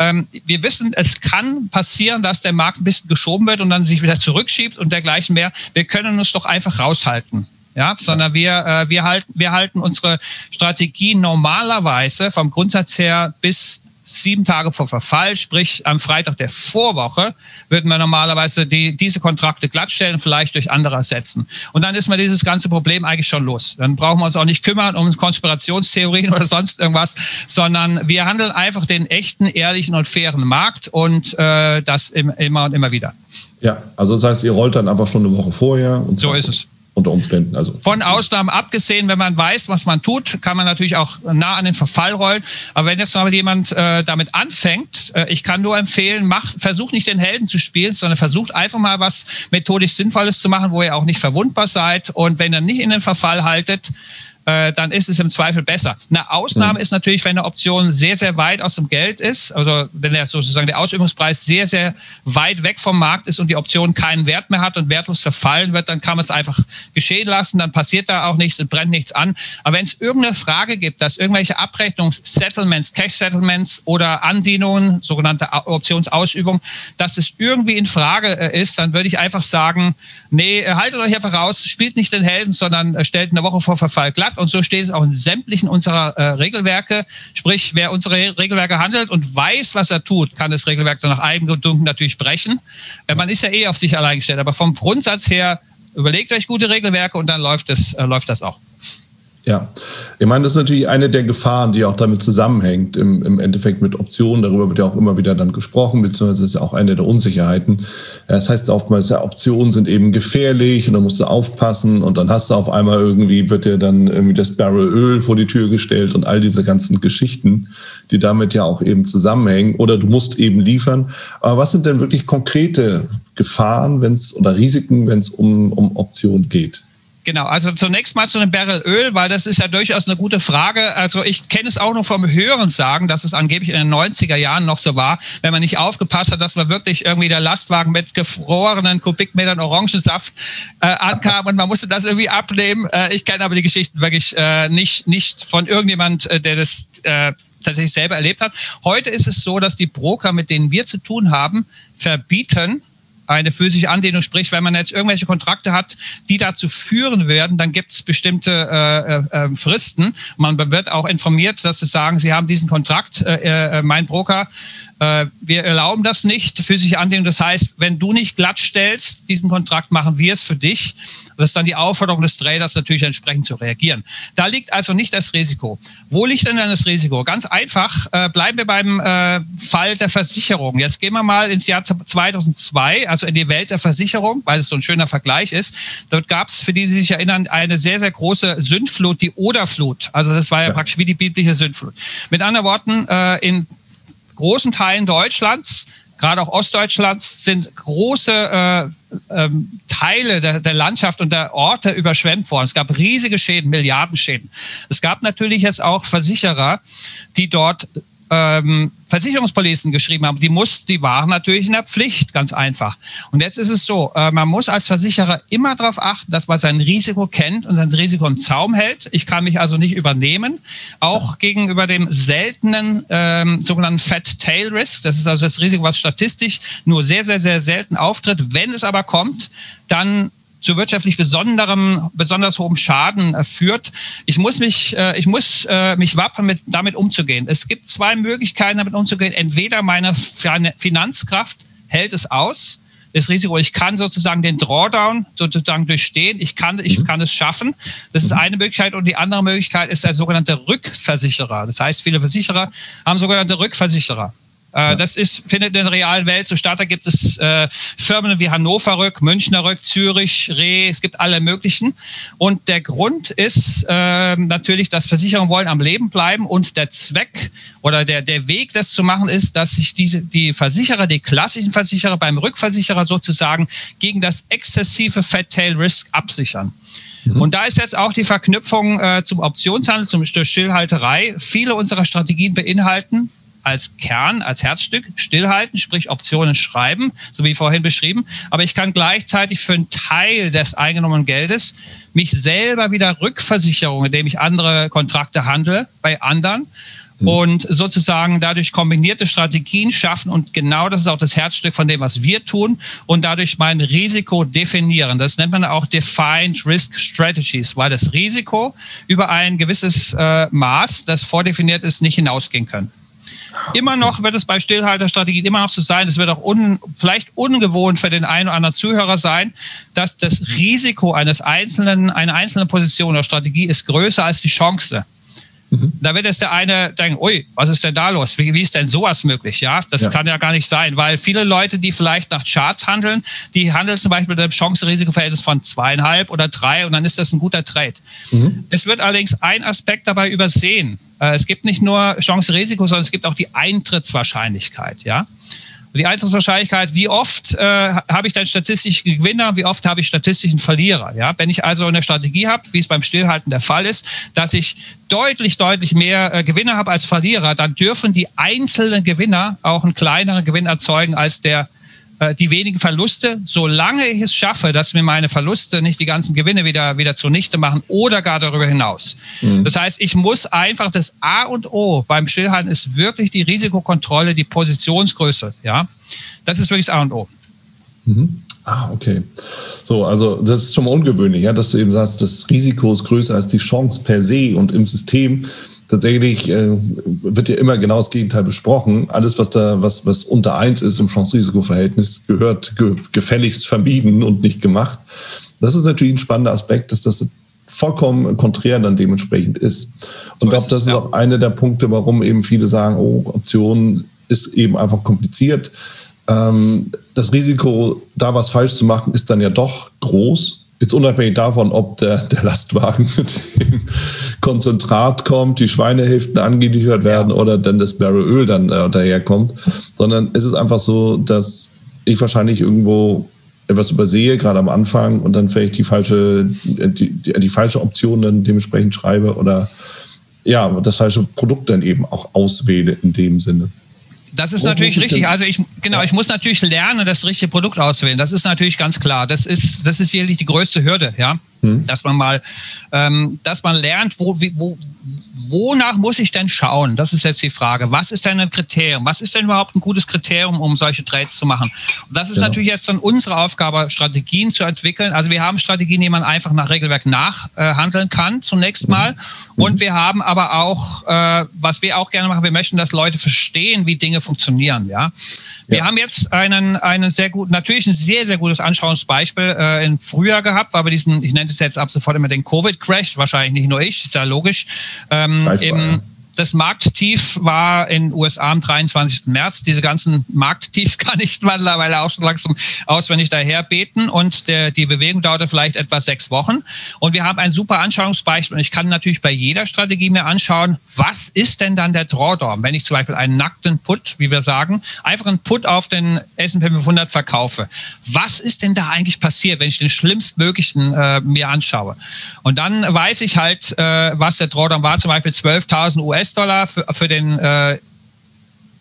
ähm, wir wissen, es kann passieren, dass der Markt ein bisschen geschoben wird und dann sich wieder zurückschiebt und dergleichen mehr. Wir können uns doch einfach raushalten. Ja, sondern wir, äh, wir, halten, wir halten unsere Strategie normalerweise vom Grundsatz her bis sieben Tage vor Verfall, sprich am Freitag der Vorwoche, würden wir normalerweise die, diese Kontrakte glattstellen, vielleicht durch andere ersetzen. Und dann ist mir dieses ganze Problem eigentlich schon los. Dann brauchen wir uns auch nicht kümmern um Konspirationstheorien <laughs> oder sonst irgendwas, sondern wir handeln einfach den echten, ehrlichen und fairen Markt und äh, das immer und immer wieder. Ja, also das heißt, ihr rollt dann einfach schon eine Woche vorher. Und so ist es unter Umständen. Also Von Ausnahmen abgesehen, wenn man weiß, was man tut, kann man natürlich auch nah an den Verfall rollen. Aber wenn jetzt noch jemand äh, damit anfängt, äh, ich kann nur empfehlen, mach, versucht nicht den Helden zu spielen, sondern versucht einfach mal was methodisch Sinnvolles zu machen, wo ihr auch nicht verwundbar seid. Und wenn ihr nicht in den Verfall haltet, äh, dann ist es im Zweifel besser. Eine Ausnahme mhm. ist natürlich, wenn eine Option sehr, sehr weit aus dem Geld ist, also wenn der sozusagen der Ausübungspreis sehr, sehr weit weg vom Markt ist und die Option keinen Wert mehr hat und wertlos verfallen wird, dann kann man es einfach geschehen lassen, dann passiert da auch nichts, und brennt nichts an. Aber wenn es irgendeine Frage gibt, dass irgendwelche Abrechnungs-Settlements, Cash-Settlements oder Andienungen, sogenannte Optionsausübung, dass es irgendwie in Frage äh, ist, dann würde ich einfach sagen, nee, haltet euch einfach raus, spielt nicht den Helden, sondern äh, stellt eine Woche vor Verfall glatt und so steht es auch in sämtlichen unserer äh, Regelwerke. Sprich, wer unsere Regelwerke handelt und weiß, was er tut, kann das Regelwerk dann nach eigenem Dunkel natürlich brechen. Äh, man ist ja eh auf sich allein gestellt, aber vom Grundsatz her überlegt euch gute Regelwerke und dann läuft, es, äh, läuft das auch. Ja, ich meine, das ist natürlich eine der Gefahren, die auch damit zusammenhängt, im, im Endeffekt mit Optionen. Darüber wird ja auch immer wieder dann gesprochen, beziehungsweise ist ja auch eine der Unsicherheiten. Das heißt oftmals, ja, Optionen sind eben gefährlich und da musst du aufpassen und dann hast du auf einmal irgendwie, wird dir dann irgendwie das Barrel Öl vor die Tür gestellt und all diese ganzen Geschichten, die damit ja auch eben zusammenhängen. Oder du musst eben liefern. Aber was sind denn wirklich konkrete Gefahren, wenn es oder Risiken, wenn es um, um Optionen geht? Genau, also zunächst mal zu einem Barrel Öl, weil das ist ja durchaus eine gute Frage. Also ich kenne es auch nur vom Hören sagen, dass es angeblich in den 90er Jahren noch so war, wenn man nicht aufgepasst hat, dass man wirklich irgendwie der Lastwagen mit gefrorenen Kubikmetern Orangensaft äh, ankam und man musste das irgendwie abnehmen. Äh, ich kenne aber die Geschichten wirklich äh, nicht, nicht von irgendjemand, äh, der das äh, tatsächlich selber erlebt hat. Heute ist es so, dass die Broker, mit denen wir zu tun haben, verbieten, eine physische Anlehnung. Sprich, wenn man jetzt irgendwelche Kontrakte hat, die dazu führen werden, dann gibt es bestimmte äh, äh, äh, Fristen. Man wird auch informiert, dass sie sagen, sie haben diesen Kontrakt, äh, äh, mein Broker äh, wir erlauben das nicht, physische Anlehnung. Das heißt, wenn du nicht glatt stellst, diesen Kontrakt machen wir es für dich. Das ist dann die Aufforderung des Traders, natürlich entsprechend zu reagieren. Da liegt also nicht das Risiko. Wo liegt denn dann das Risiko? Ganz einfach, äh, bleiben wir beim äh, Fall der Versicherung. Jetzt gehen wir mal ins Jahr 2002, also in die Welt der Versicherung, weil es so ein schöner Vergleich ist. Dort gab es, für die Sie sich erinnern, eine sehr, sehr große Sündflut, die Oderflut. Also das war ja, ja. praktisch wie die biblische Sündflut. Mit anderen Worten, äh, in großen Teilen Deutschlands, gerade auch Ostdeutschlands, sind große äh, ähm, Teile der, der, Landschaft und der Orte überschwemmt worden. Es gab riesige Schäden, Milliardenschäden. Es gab natürlich jetzt auch Versicherer, die dort ähm, Versicherungspolicen geschrieben haben. Die muss, die waren natürlich in der Pflicht, ganz einfach. Und jetzt ist es so, äh, man muss als Versicherer immer darauf achten, dass man sein Risiko kennt und sein Risiko im Zaum hält. Ich kann mich also nicht übernehmen. Auch gegenüber dem seltenen ähm, sogenannten Fat Tail Risk. Das ist also das Risiko, was statistisch nur sehr, sehr, sehr selten auftritt. Wenn es aber kommt, dann zu wirtschaftlich besonderem, besonders hohem Schaden äh, führt. Ich muss mich, äh, ich muss äh, mich wappern, mit, damit umzugehen. Es gibt zwei Möglichkeiten, damit umzugehen. Entweder meine Finanzkraft hält es aus, das Risiko, ich kann sozusagen den Drawdown sozusagen durchstehen, ich kann, ich mhm. kann es schaffen. Das ist mhm. eine Möglichkeit und die andere Möglichkeit ist der sogenannte Rückversicherer. Das heißt, viele Versicherer haben sogenannte Rückversicherer. Äh, das ist, findet in der realen Welt so statt. Da gibt es äh, Firmen wie Hannover Rück, Münchner Rück, Zürich, Reh, es gibt alle möglichen. Und der Grund ist äh, natürlich, dass Versicherungen wollen am Leben bleiben und der Zweck oder der, der Weg, das zu machen, ist, dass sich diese, die Versicherer, die klassischen Versicherer beim Rückversicherer sozusagen gegen das exzessive Fat Tail Risk absichern. Mhm. Und da ist jetzt auch die Verknüpfung äh, zum Optionshandel, zum Stillhalterei. Viele unserer Strategien beinhalten als Kern, als Herzstück stillhalten, sprich Optionen schreiben, so wie vorhin beschrieben. Aber ich kann gleichzeitig für einen Teil des eingenommenen Geldes mich selber wieder rückversicherung, indem ich andere Kontrakte handle bei anderen hm. und sozusagen dadurch kombinierte Strategien schaffen und genau das ist auch das Herzstück von dem, was wir tun und dadurch mein Risiko definieren. Das nennt man auch Defined Risk Strategies, weil das Risiko über ein gewisses äh, Maß, das vordefiniert ist, nicht hinausgehen kann. Immer noch wird es bei Stillhalterstrategien immer noch so sein, es wird auch un, vielleicht ungewohnt für den einen oder anderen Zuhörer sein, dass das Risiko eines einzelnen, einer einzelnen Position oder Strategie ist größer als die Chance. Mhm. Da wird jetzt der eine denken, ui, was ist denn da los? Wie, wie ist denn sowas möglich? Ja, das ja. kann ja gar nicht sein, weil viele Leute, die vielleicht nach Charts handeln, die handeln zum Beispiel mit einem Chance-Risiko-Verhältnis von zweieinhalb oder drei und dann ist das ein guter Trade. Mhm. Es wird allerdings ein Aspekt dabei übersehen. Äh, es gibt nicht nur Chance-Risiko, sondern es gibt auch die Eintrittswahrscheinlichkeit, ja. Die Eintrittswahrscheinlichkeit, wie oft äh, habe ich dann statistischen Gewinner, wie oft habe ich statistischen Verlierer. Ja? Wenn ich also eine Strategie habe, wie es beim Stillhalten der Fall ist, dass ich deutlich, deutlich mehr äh, Gewinner habe als Verlierer, dann dürfen die einzelnen Gewinner auch einen kleineren Gewinn erzeugen als der äh, die wenigen Verluste, solange ich es schaffe, dass mir meine Verluste nicht die ganzen Gewinne wieder, wieder zunichte machen oder gar darüber hinaus. Mhm. Das heißt, ich muss einfach das A und O beim Stillhalten ist wirklich die Risikokontrolle, die Positionsgröße. Ja, das ist wirklich das A und O. Mhm. Ah, okay. So, also das ist schon mal ungewöhnlich, ja, dass du eben sagst, das Risiko ist größer als die Chance per se und im System tatsächlich äh, wird ja immer genau das Gegenteil besprochen. Alles, was da, was, was unter eins ist im Chance-Risiko-Verhältnis, gehört ge gefälligst vermieden und nicht gemacht. Das ist natürlich ein spannender Aspekt, dass das vollkommen konträr dann dementsprechend ist. Und ich glaube, das ist auch einer der Punkte, warum eben viele sagen, oh, Optionen ist eben einfach kompliziert. Ähm, das Risiko, da was falsch zu machen, ist dann ja doch groß. Jetzt unabhängig davon, ob der, der Lastwagen <laughs> mit dem Konzentrat kommt, die Schweinehälften angeliefert werden ja. oder dann das Barrel Öl dann äh, daherkommt, sondern es ist einfach so, dass ich wahrscheinlich irgendwo etwas übersehe, gerade am Anfang, und dann vielleicht die falsche, die, die, die falsche Option dann dementsprechend schreibe oder ja, das falsche Produkt dann eben auch auswähle in dem Sinne. Das ist Wo natürlich richtig. Also ich genau, ja. ich muss natürlich lernen, das richtige Produkt auszuwählen. Das ist natürlich ganz klar. Das ist das ist jährlich die größte Hürde, ja, hm. dass man mal, ähm, dass man lernt, wo, wo wonach muss ich denn schauen? Das ist jetzt die Frage. Was ist denn ein Kriterium? Was ist denn überhaupt ein gutes Kriterium, um solche Trades zu machen? Und das ist genau. natürlich jetzt dann unsere Aufgabe, Strategien zu entwickeln. Also wir haben Strategien, die man einfach nach Regelwerk nachhandeln äh, kann, zunächst mhm. mal. Mhm. Und wir haben aber auch, äh, was wir auch gerne machen, wir möchten, dass Leute verstehen, wie Dinge funktionieren. Ja, wir ja. haben jetzt einen, einen sehr gut, natürlich ein sehr, sehr gutes Anschauungsbeispiel äh, im Frühjahr gehabt, weil wir diesen, ich nenne es jetzt ab sofort immer den Covid-Crash, wahrscheinlich nicht nur ich, ist ja logisch. Ähm, im, das Markttief war in den USA am 23. März. Diese ganzen Markttiefs <laughs> kann ich mittlerweile auch schon langsam auswendig daher beten. Und der, die Bewegung dauerte vielleicht etwa sechs Wochen. Und wir haben ein super Anschauungsbeispiel. Und ich kann natürlich bei jeder Strategie mir anschauen, was ist denn dann der Drawdown? Wenn ich zum Beispiel einen nackten Put, wie wir sagen, einfach einen Put auf den S&P 500 verkaufe. Was ist denn da eigentlich passiert, wenn ich den schlimmstmöglichen äh, mir anschaue? Und dann weiß ich halt, äh, was der Drawdown war. Zum Beispiel 12.000 US US-Dollar für, für den äh,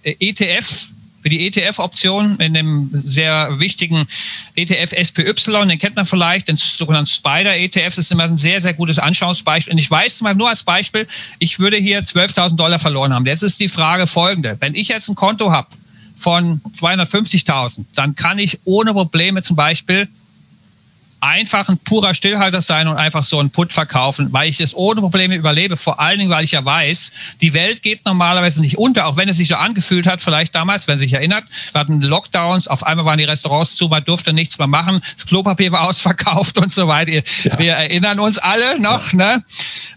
ETF, für die ETF-Option in dem sehr wichtigen ETF SPY, den kennt man vielleicht, den sogenannten Spider-ETF, das ist immer ein sehr, sehr gutes Anschauungsbeispiel. Und ich weiß Beispiel nur als Beispiel, ich würde hier 12.000 Dollar verloren haben. Jetzt ist die Frage folgende. Wenn ich jetzt ein Konto habe von 250.000, dann kann ich ohne Probleme zum Beispiel einfach ein purer Stillhalter sein und einfach so einen Put verkaufen, weil ich das ohne Probleme überlebe. Vor allen Dingen, weil ich ja weiß, die Welt geht normalerweise nicht unter, auch wenn es sich so angefühlt hat, vielleicht damals, wenn sich erinnert. Wir hatten Lockdowns, auf einmal waren die Restaurants zu, man durfte nichts mehr machen, das Klopapier war <laughs> ausverkauft und so weiter. Ja. Wir erinnern uns alle noch. Ja. Ne?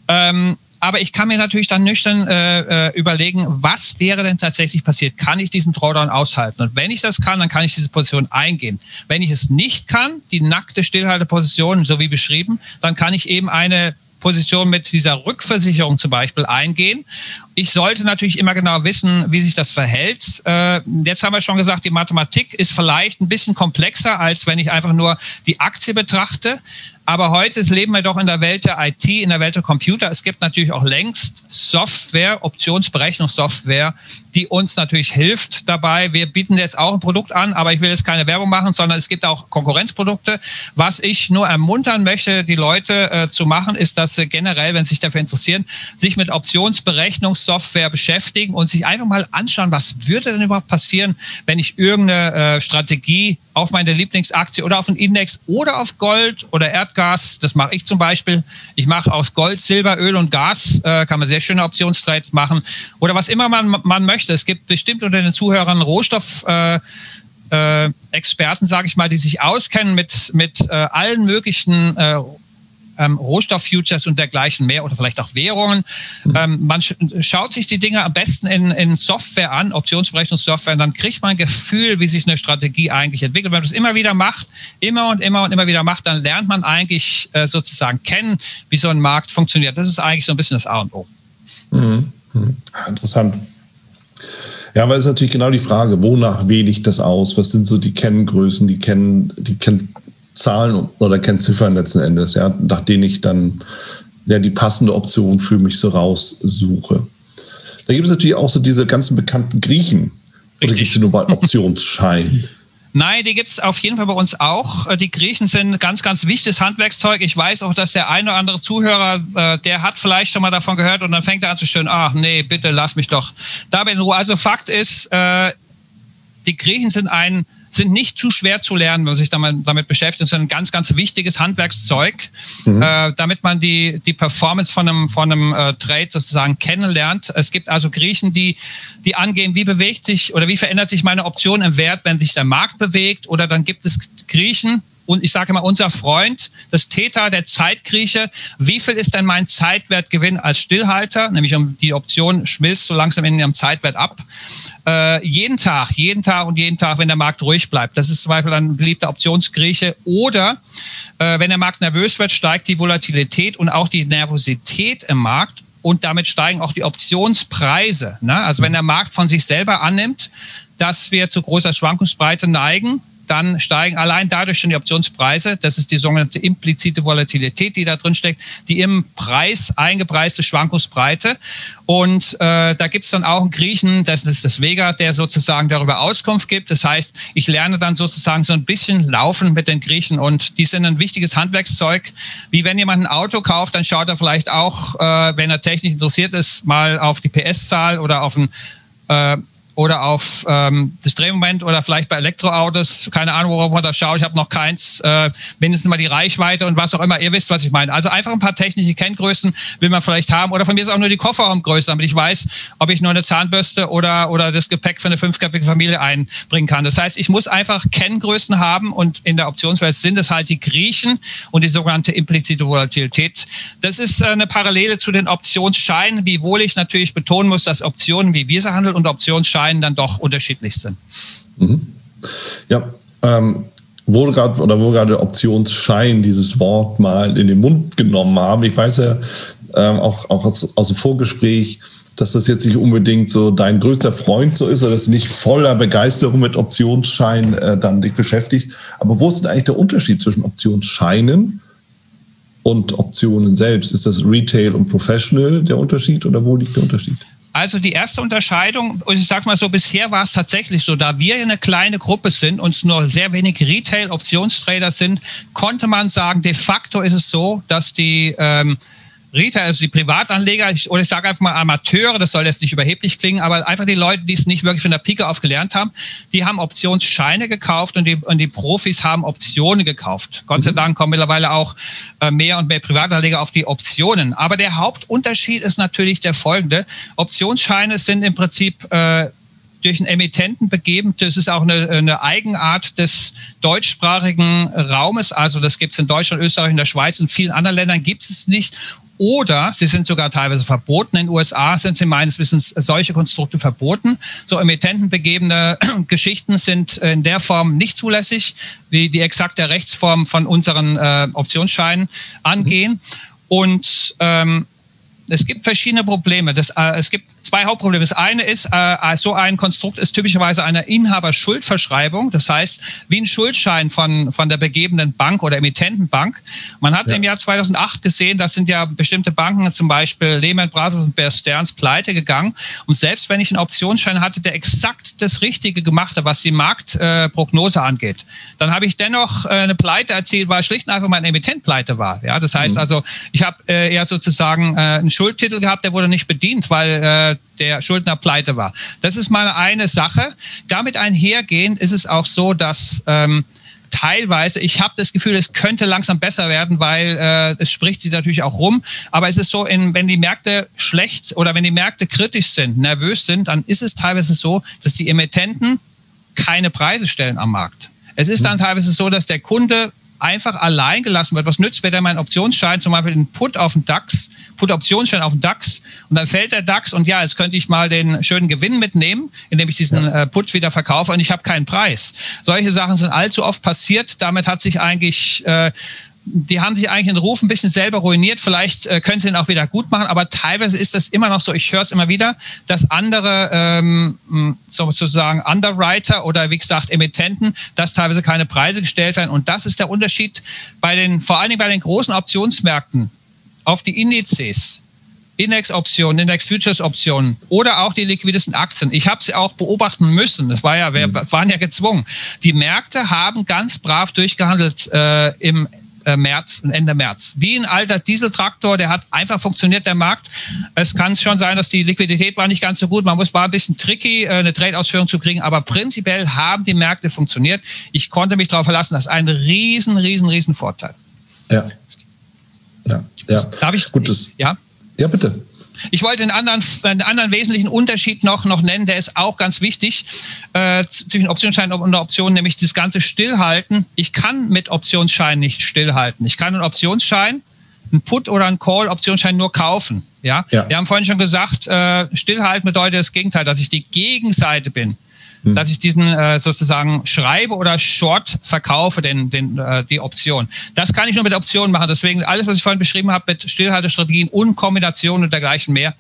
Ähm, Aber ich kann mir natürlich dann nüchtern äh, äh, überlegen, was wäre denn tatsächlich passiert? Kann ich diesen Drawdown aushalten? Und wenn ich das kann, dann kann ich diese Position eingehen. Wenn ich es nicht kann, die nackte Stillhalteposition, so wie beschrieben, dann kann ich eben eine Position mit dieser Rückversicherung zum Beispiel eingehen. Ich sollte natürlich immer genau wissen, wie sich das verhält. Äh, jetzt haben wir schon gesagt, die Mathematik ist vielleicht ein bisschen komplexer, als wenn ich einfach nur die Aktie betrachte. Aber heute leben wir doch in der Welt der IT, in der Welt der Computer. Es gibt natürlich auch längst Software, Optionsberechnungssoftware, die uns natürlich hilft dabei. Wir bieten jetzt auch ein Produkt an, aber ich will jetzt keine Werbung machen, sondern es gibt auch Konkurrenzprodukte. Was ich nur ermuntern möchte, die Leute äh, zu machen, ist, dass sie generell, wenn sie sich dafür interessieren, sich mit Optionsberechnungssoftware beschäftigen und sich einfach mal anschauen, was würde denn überhaupt passieren, wenn ich irgendeine äh, Strategie auf meine Lieblingsaktie oder auf einen Index oder auf Gold oder Erdgas. Das mache ich zum Beispiel. Ich mache aus Gold, Silber, Öl und Gas, äh, kann man sehr schöne Optionstrades machen. Oder was immer man, man möchte. Es gibt bestimmt unter den Zuhörern Rohstoff. Äh, äh, Experten, sage ich mal, die sich auskennen mit, mit äh, allen möglichen äh, ähm, Rohstofffutures und dergleichen mehr oder vielleicht auch Währungen. Mhm. Ähm, man sch schaut sich die Dinge am besten in, in Software an, Optionsberechnungssoftware, und dann kriegt man ein Gefühl, wie sich eine Strategie eigentlich entwickelt. Wenn man das immer wieder macht, immer und immer und immer wieder macht, dann lernt man eigentlich äh, sozusagen kennen, wie so ein Markt funktioniert. Das ist eigentlich so ein bisschen das A und O. Mhm. Mhm. Interessant. Ja, aber es ist natürlich genau die Frage, wonach wähle ich das aus? Was sind so die Kenngrößen, die, Kenn, die Kenn Zahlen oder Kennziffern letzten Endes, ja, nach denen ich dann ja, die passende Option für mich so raussuche. Da gibt es natürlich auch so diese ganzen bekannten Griechen. Richtig. Oder gibt es nur bei Optionsschein? <laughs> Nein, die gibt es auf jeden Fall bei uns auch. Äh, die Griechen sind ganz, ganz wichtiges Handwerkszeug. Ich weiß auch, dass der ein oder andere Zuhörer, äh, der hat vielleicht schon mal davon gehört und dann fängt er an zu stöhnen, ach nee, bitte lass mich doch dabei in Ruhe. Also Fakt ist, äh, die Griechen sind ein sind nicht zu schwer zu lernen, wenn man sich damit beschäftigt. Das ist ein ganz, ganz wichtiges Handwerkszeug, mhm. äh, damit man die, die Performance von einem, von einem äh, Trade sozusagen kennenlernt. Es gibt also Griechen, die, die angehen, wie bewegt sich oder wie verändert sich meine Option im Wert, wenn sich der Markt bewegt. Oder dann gibt es Griechen, und ich sage immer, unser Freund, das Theta, der Zeitgrieche, wie viel ist denn mein Zeitwertgewinn als Stillhalter? Nämlich um die Option schmilzt so langsam in ihrem Zeitwert ab. Äh, jeden Tag, jeden Tag und jeden Tag, wenn der Markt ruhig bleibt. Das ist zum Beispiel ein beliebter Optionsgrieche. Oder äh, wenn der Markt nervös wird, steigt die Volatilität und auch die Nervosität im Markt und damit steigen auch die Optionspreise. Ne? Also wenn der Markt von sich selber annimmt, dass wir zu großer Schwankungsbreite neigen, dann steigen allein dadurch schon die Optionspreise. Das ist die sogenannte implizite Volatilität, die da drin steckt, die im Preis eingepreiste Schwankungsbreite. Und äh, da gibt es dann auch einen Griechen, das ist das Vega, der sozusagen darüber Auskunft gibt. Das heißt, ich lerne dann sozusagen so ein bisschen laufen mit den Griechen und die sind ein wichtiges Handwerkszeug. Wie wenn jemand ein Auto kauft, dann schaut er vielleicht auch, äh, wenn er technisch interessiert ist, mal auf die PS-Zahl oder auf ein äh, oder auf ähm, das Drehmoment oder vielleicht bei Elektroautos, keine Ahnung, worauf man da schaut, ich habe noch keins, äh, mindestens mal die Reichweite und was auch immer, ihr wisst, was ich meine. Also einfach ein paar technische Kenngrößen will man vielleicht haben oder von mir ist auch nur die Kofferraumgröße, damit ich weiß, ob ich nur eine Zahnbürste oder, oder das Gepäck für eine fünfköpfige Familie einbringen kann. Das heißt, ich muss einfach Kenngrößen haben und in der Optionswelt sind es halt die Griechen und die sogenannte implizite Volatilität. Das ist äh, eine Parallele zu den Optionsscheinen, wiewohl ich natürlich betonen muss, dass Optionen, wie wir handeln und Optionsscheine Scheinen dann doch unterschiedlich sind. Mhm. Ja, ähm, wo gerade oder wo gerade Optionsschein dieses Wort mal in den Mund genommen haben. Ich weiß ja ähm, auch, auch aus, aus, dem Vorgespräch, dass das jetzt nicht unbedingt so dein größter Freund so ist oder dass du nicht voller Begeisterung mit Optionsschein äh, dann dich beschäftigst. Aber wo ist denn eigentlich der Unterschied zwischen Optionsscheinen und Optionen selbst? Ist das Retail und Professional der Unterschied oder wo liegt der Unterschied? Also die erste Unterscheidung, und ich sage mal so, bisher war es tatsächlich so, da wir eine kleine Gruppe sind und nur sehr wenig Retail-Optionstrader sind, konnte man sagen, de facto ist es so, dass die ähm, Retail, also die Privatanleger, ich, oder ich sage einfach mal Amateure, das soll jetzt nicht überheblich klingen, aber einfach die Leute, die es nicht wirklich von der Pike auf gelernt haben, die haben Optionsscheine gekauft und die, und die Profis haben Optionen gekauft. Gott sei mhm. Dank kommen mittlerweile auch äh, mehr und mehr Privatanleger auf die Optionen. Aber der Hauptunterschied ist natürlich der folgende. Optionsscheine sind im Prinzip äh, durch einen Emittenten begeben. Das ist auch eine, eine Eigenart des deutschsprachigen Raumes. Also das gibt es in Deutschland, Österreich, in der Schweiz und vielen anderen Ländern gibt es nicht oder sie sind sogar teilweise verboten. In den USA sind sie meines Wissens solche Konstrukte verboten. So emittentenbegebene <clears throat> Geschichten sind in der Form nicht zulässig, wie die exakte Rechtsform von unseren äh, Optionsscheinen angehen. Und ähm, es gibt verschiedene Probleme. Das, äh, es gibt zwei Hauptprobleme. Das eine ist, äh, so ein Konstrukt ist typischerweise eine Inhaberschuldverschreibung. Das heißt, wie ein Schuldschein von, von der begebenen Bank oder Emittentenbank. Man hat ja. im Jahr 2008 gesehen, das sind ja bestimmte Banken, zum Beispiel Lehman Brothers und Bear Stearns, pleite gegangen. Und selbst wenn ich einen Optionsschein hatte, der exakt das Richtige gemacht hat, was die Marktprognose äh, angeht, dann habe ich dennoch äh, eine Pleite erzielt, weil schlicht und einfach mein Emittent pleite war. Ja, das heißt mhm. also, ich habe äh, eher sozusagen äh, einen Schuldtitel gehabt, der wurde nicht bedient, weil äh, der Schuldner pleite war. Das ist mal eine Sache. Damit einhergehend ist es auch so, dass ähm, teilweise, ich habe das Gefühl, es könnte langsam besser werden, weil äh, es spricht sich natürlich auch rum. Aber es ist so, in, wenn die Märkte schlecht oder wenn die Märkte kritisch sind, nervös sind, dann ist es teilweise so, dass die Emittenten keine Preise stellen am Markt. Es ist dann teilweise so, dass der Kunde einfach allein gelassen wird. Was nützt, wenn er meinen Optionsschein, zum Beispiel einen Put auf den DAX, Put-Optionsschein auf den DAX und dann fällt der DAX und ja, jetzt könnte ich mal den schönen Gewinn mitnehmen, indem ich diesen ja. äh, Put wieder verkaufe und ich habe keinen Preis. Solche Sachen sind allzu oft passiert. Damit hat sich eigentlich äh, die haben sich eigentlich den Ruf ein bisschen selber ruiniert. Vielleicht äh, können sie ihn auch wieder gut machen, aber teilweise ist das immer noch so, ich höre es immer wieder, dass andere ähm, sozusagen Underwriter oder wie gesagt Emittenten, dass teilweise keine Preise gestellt werden. Und das ist der Unterschied bei den, vor allen Dingen bei den großen Optionsmärkten auf die Indizes. Index-Optionen, Index-Futures-Optionen oder auch die liquidesten Aktien. Ich habe sie auch beobachten müssen. Das war ja, wir mhm. waren ja gezwungen. Die Märkte haben ganz brav durchgehandelt äh, im äh, März, Ende März. Wie ein alter Dieseltraktor, der hat einfach funktioniert, der Markt. Es kann schon sein, dass die Liquidität war nicht ganz so gut. Man muss war ein bisschen tricky, äh, eine Trade-Ausführung zu kriegen, aber prinzipiell haben die Märkte funktioniert. Ich konnte mich darauf verlassen. Das ist ein riesen, riesen, riesen Vorteil. Ja. Ja, ja. Darf ich? Gut, das, ja? Ja, bitte. Ich wollte einen anderen, einen anderen wesentlichen Unterschied noch, noch nennen, der ist auch ganz wichtig äh, zwischen Optionsschein und Optionen, nämlich das ganze Stillhalten. Ich kann mit Optionsschein nicht stillhalten. Ich kann einen Optionsschein, einen Put oder einen Call-Optionsschein nur kaufen. Ja? ja? Wir haben vorhin schon gesagt, äh, Stillhalten bedeutet das Gegenteil, dass ich die Gegenseite bin. Hm. dass ich diesen äh, sozusagen schreibe oder short verkaufe, den, den, äh, die Option. Das kann ich nur mit Optionen machen. Deswegen alles, was ich vorhin beschrieben habe mit Stillhaltestrategien und Kombinationen und dergleichen mehr,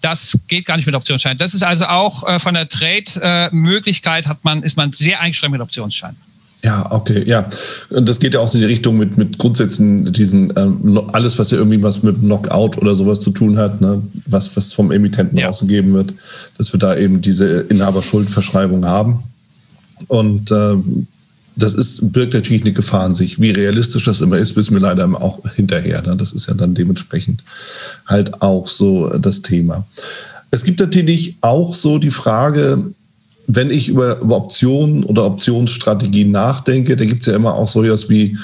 das geht gar nicht mit Optionsschein. Das ist also auch äh, von der Trade-Möglichkeit hat man, ist man sehr eingeschränkt mit Optionsschein. Ja, okay, ja. Und das geht ja auch in die Richtung mit, mit Grundsätzen, diesen, ähm, alles, was ja irgendwie was mit Knockout oder sowas zu tun hat, ne? was, was vom Emittenten ja. ausgegeben wird, dass wir da eben diese Inhaberschuldverschreibung haben. Und ähm, das ist, birgt natürlich eine Gefahr an sich. Wie realistisch das immer ist, wissen wir leider auch hinterher. Ne? Das ist ja dann dementsprechend halt auch so das Thema. Es gibt natürlich auch so die Frage, wenn ich über, über Optionen oder Optionsstrategien nachdenke, da gibt es ja immer auch so etwas wie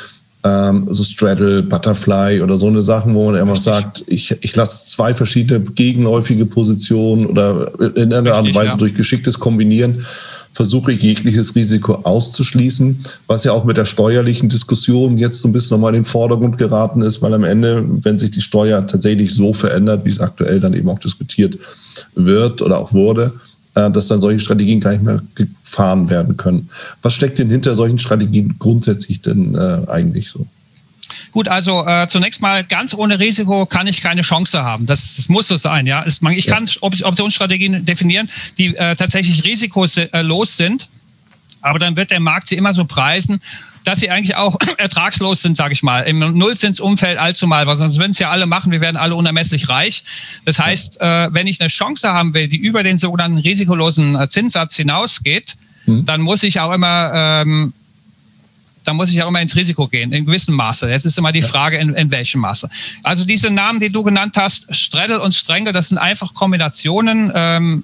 ähm, so Straddle, Butterfly oder so eine Sachen, wo man immer sagt, ich, ich lasse zwei verschiedene gegenläufige Positionen oder in einer Art und Weise ja. durch geschicktes Kombinieren versuche ich jegliches Risiko auszuschließen, was ja auch mit der steuerlichen Diskussion jetzt so ein bisschen nochmal in den Vordergrund geraten ist, weil am Ende, wenn sich die Steuer tatsächlich so verändert, wie es aktuell dann eben auch diskutiert wird oder auch wurde, dass dann solche Strategien gar nicht mehr gefahren werden können. Was steckt denn hinter solchen Strategien grundsätzlich denn äh, eigentlich so? Gut, also äh, zunächst mal ganz ohne Risiko kann ich keine Chance haben. Das, das muss so sein, ja. Es, man, ich ja. kann Optionsstrategien definieren, die äh, tatsächlich risikolos sind, aber dann wird der Markt sie immer so preisen, dass sie eigentlich auch <clears throat> ertragslos sind, sage ich mal, im Nullzinsumfeld allzu mal, weil sonst würden es ja alle machen, wir werden alle unermesslich reich. Das heißt, äh, wenn ich eine Chance haben will, die über den sogenannten risikolosen äh, Zinssatz hinausgeht, mhm. dann muss ich auch immer ähm, da muss ich auch immer ins Risiko gehen, in gewissem Maße. Jetzt ist immer die Frage, in, in welchem Maße. Also diese Namen, die du genannt hast, Straddle und Strengel, das sind einfach Kombinationen. Ähm,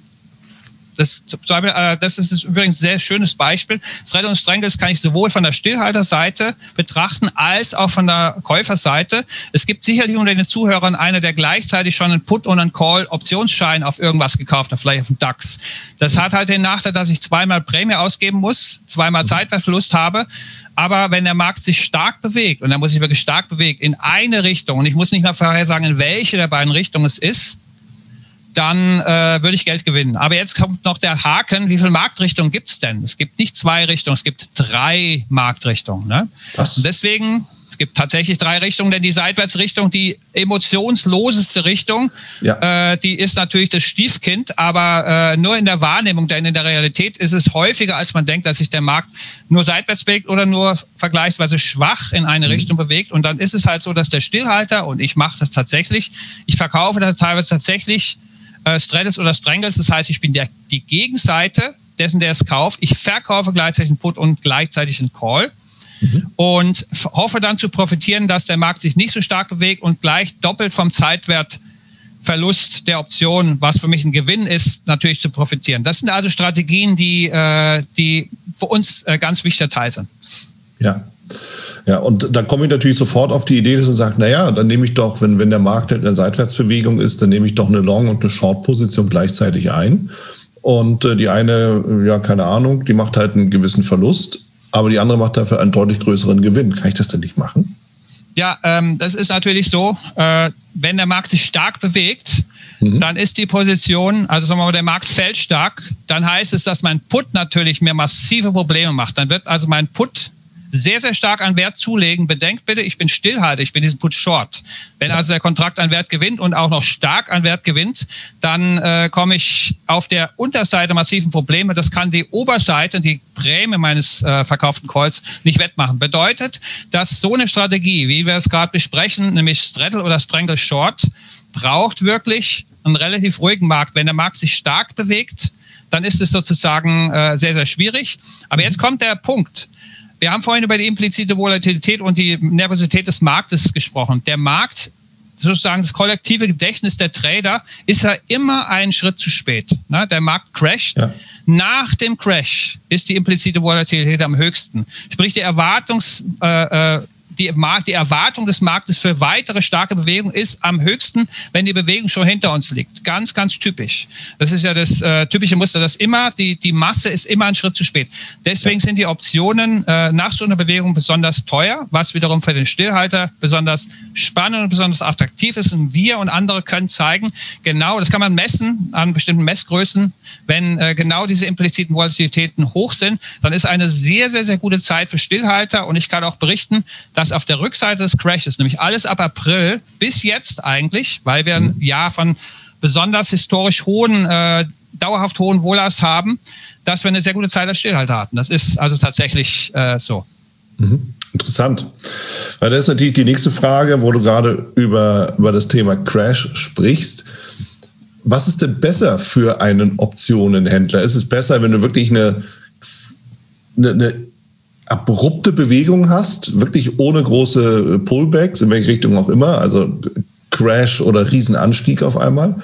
Das, äh, das ist übrigens ein sehr schönes Beispiel. Straddle und kann ich sowohl von der Stillhalterseite betrachten als auch von der Käuferseite. Es gibt sicherlich unter den Zuhörern einer, der gleichzeitig schon einen Put- und einen Call-Optionsschein auf irgendwas gekauft hat, vielleicht auf den DAX. Das hat halt den Nachteil, dass ich zweimal Prämie ausgeben muss, zweimal Zeitwertverlust habe. Aber wenn der Markt sich stark bewegt, und er muss sich wirklich stark bewegen, in eine Richtung, und ich muss nicht mehr vorher sagen, in welche der beiden Richtungen es ist, dann äh, würde ich Geld gewinnen. Aber jetzt kommt noch der Haken, wie viele Marktrichtungen gibt es denn? Es gibt nicht zwei Richtungen, es gibt drei Marktrichtungen. Ne? Was? Und deswegen, es gibt tatsächlich drei Richtungen, denn die Seitwärtsrichtung, die emotionsloseste Richtung, ja. äh, die ist natürlich das Stiefkind, aber äh, nur in der Wahrnehmung, denn in der Realität ist es häufiger, als man denkt, dass sich der Markt nur seitwärts bewegt oder nur vergleichsweise schwach in eine mhm. Richtung bewegt. Und dann ist es halt so, dass der Stillhalter, und ich mache das tatsächlich, ich verkaufe da teilweise tatsächlich äh, Straddles oder Strangles. Das heißt, ich bin der, die Gegenseite dessen, der es kauft. Ich verkaufe gleichzeitig einen Put und gleichzeitig einen Call. Mhm. Und hoffe dann zu profitieren, dass der Markt sich nicht so stark bewegt und gleich doppelt vom Zeitwertverlust der Option, was für mich ein Gewinn ist, natürlich zu profitieren. Das sind also Strategien, die, äh, die für uns äh, ganz wichtiger Teil sind. Ja, ja, und da komme ich natürlich sofort auf die Idee, dass man sagt, naja, dann nehme ich doch, wenn, wenn der Markt in der Seitwärtsbewegung ist, dann nehme ich doch eine Long- und eine Short-Position gleichzeitig ein. Und äh, die eine, ja, keine Ahnung, die macht halt einen gewissen Verlust, aber die andere macht dafür einen deutlich größeren Gewinn. Kann ich das denn nicht machen? Ja, ähm, das ist natürlich so, äh, wenn der Markt sich stark bewegt, mhm. dann ist die Position, also sagen wir mal, der Markt fällt stark, dann heißt es, dass mein Put natürlich mir massive Probleme macht. Dann wird also mein Put sehr, sehr stark an Wert zulegen. Bedenkt bitte, ich bin Stillhalter, ich bin diesen Put Short. Wenn also der Kontrakt an Wert gewinnt und auch noch stark an Wert gewinnt, dann äh, komme ich auf der Unterseite massiven Probleme. Das kann die Oberseite, die Prämie meines äh, verkauften Calls nicht wettmachen. Bedeutet, dass so eine Strategie, wie wir es gerade besprechen, nämlich Straddle oder Strangle Short, braucht wirklich einen relativ ruhigen Markt. Wenn der Markt sich stark bewegt, dann ist es sozusagen äh, sehr, sehr schwierig. Aber jetzt kommt der Punkt. Wir haben vorhin über die implizite Volatilität und die Nervosität des Marktes gesprochen. Der Markt, sozusagen das kollektive Gedächtnis der Trader, ist ja immer einen Schritt zu spät. Ne? Der Markt crasht. Ja. Nach dem Crash ist die implizite Volatilität am höchsten. Sprich, die Erwartungs, äh, die, die Erwartung des Marktes für weitere starke Bewegung ist am höchsten, wenn die Bewegung schon hinter uns liegt. Ganz, ganz typisch. Das ist ja das äh, typische Muster, dass immer die, die Masse ist immer einen Schritt zu spät. Deswegen ja. sind die Optionen äh, nach so einer Bewegung besonders teuer, was wiederum für den Stillhalter besonders spannend und besonders attraktiv ist. Und wir und andere können zeigen, genau, das kann man messen an bestimmten Messgrößen, wenn äh, genau diese impliziten Volatilitäten hoch sind, dann ist eine sehr, sehr, sehr gute Zeit für Stillhalter. Und ich kann auch berichten, dass dass auf der Rückseite des Crashes, nämlich alles ab April bis jetzt eigentlich, weil wir ein mhm. Jahr von besonders historisch hohen, äh, dauerhaft hohen Wohlers haben, dass wir eine sehr gute Zeit als Stillhalter hatten. Das ist also tatsächlich äh, so. Mhm. Interessant. Weil das ist natürlich die nächste Frage, wo du gerade über, über das Thema Crash sprichst. Was ist denn besser für einen Optionenhändler? Ist es besser, wenn du wirklich eine, eine, eine abrupte Bewegung hast, wirklich ohne große Pullbacks, in welche Richtung auch immer, also Crash oder Riesenanstieg auf einmal.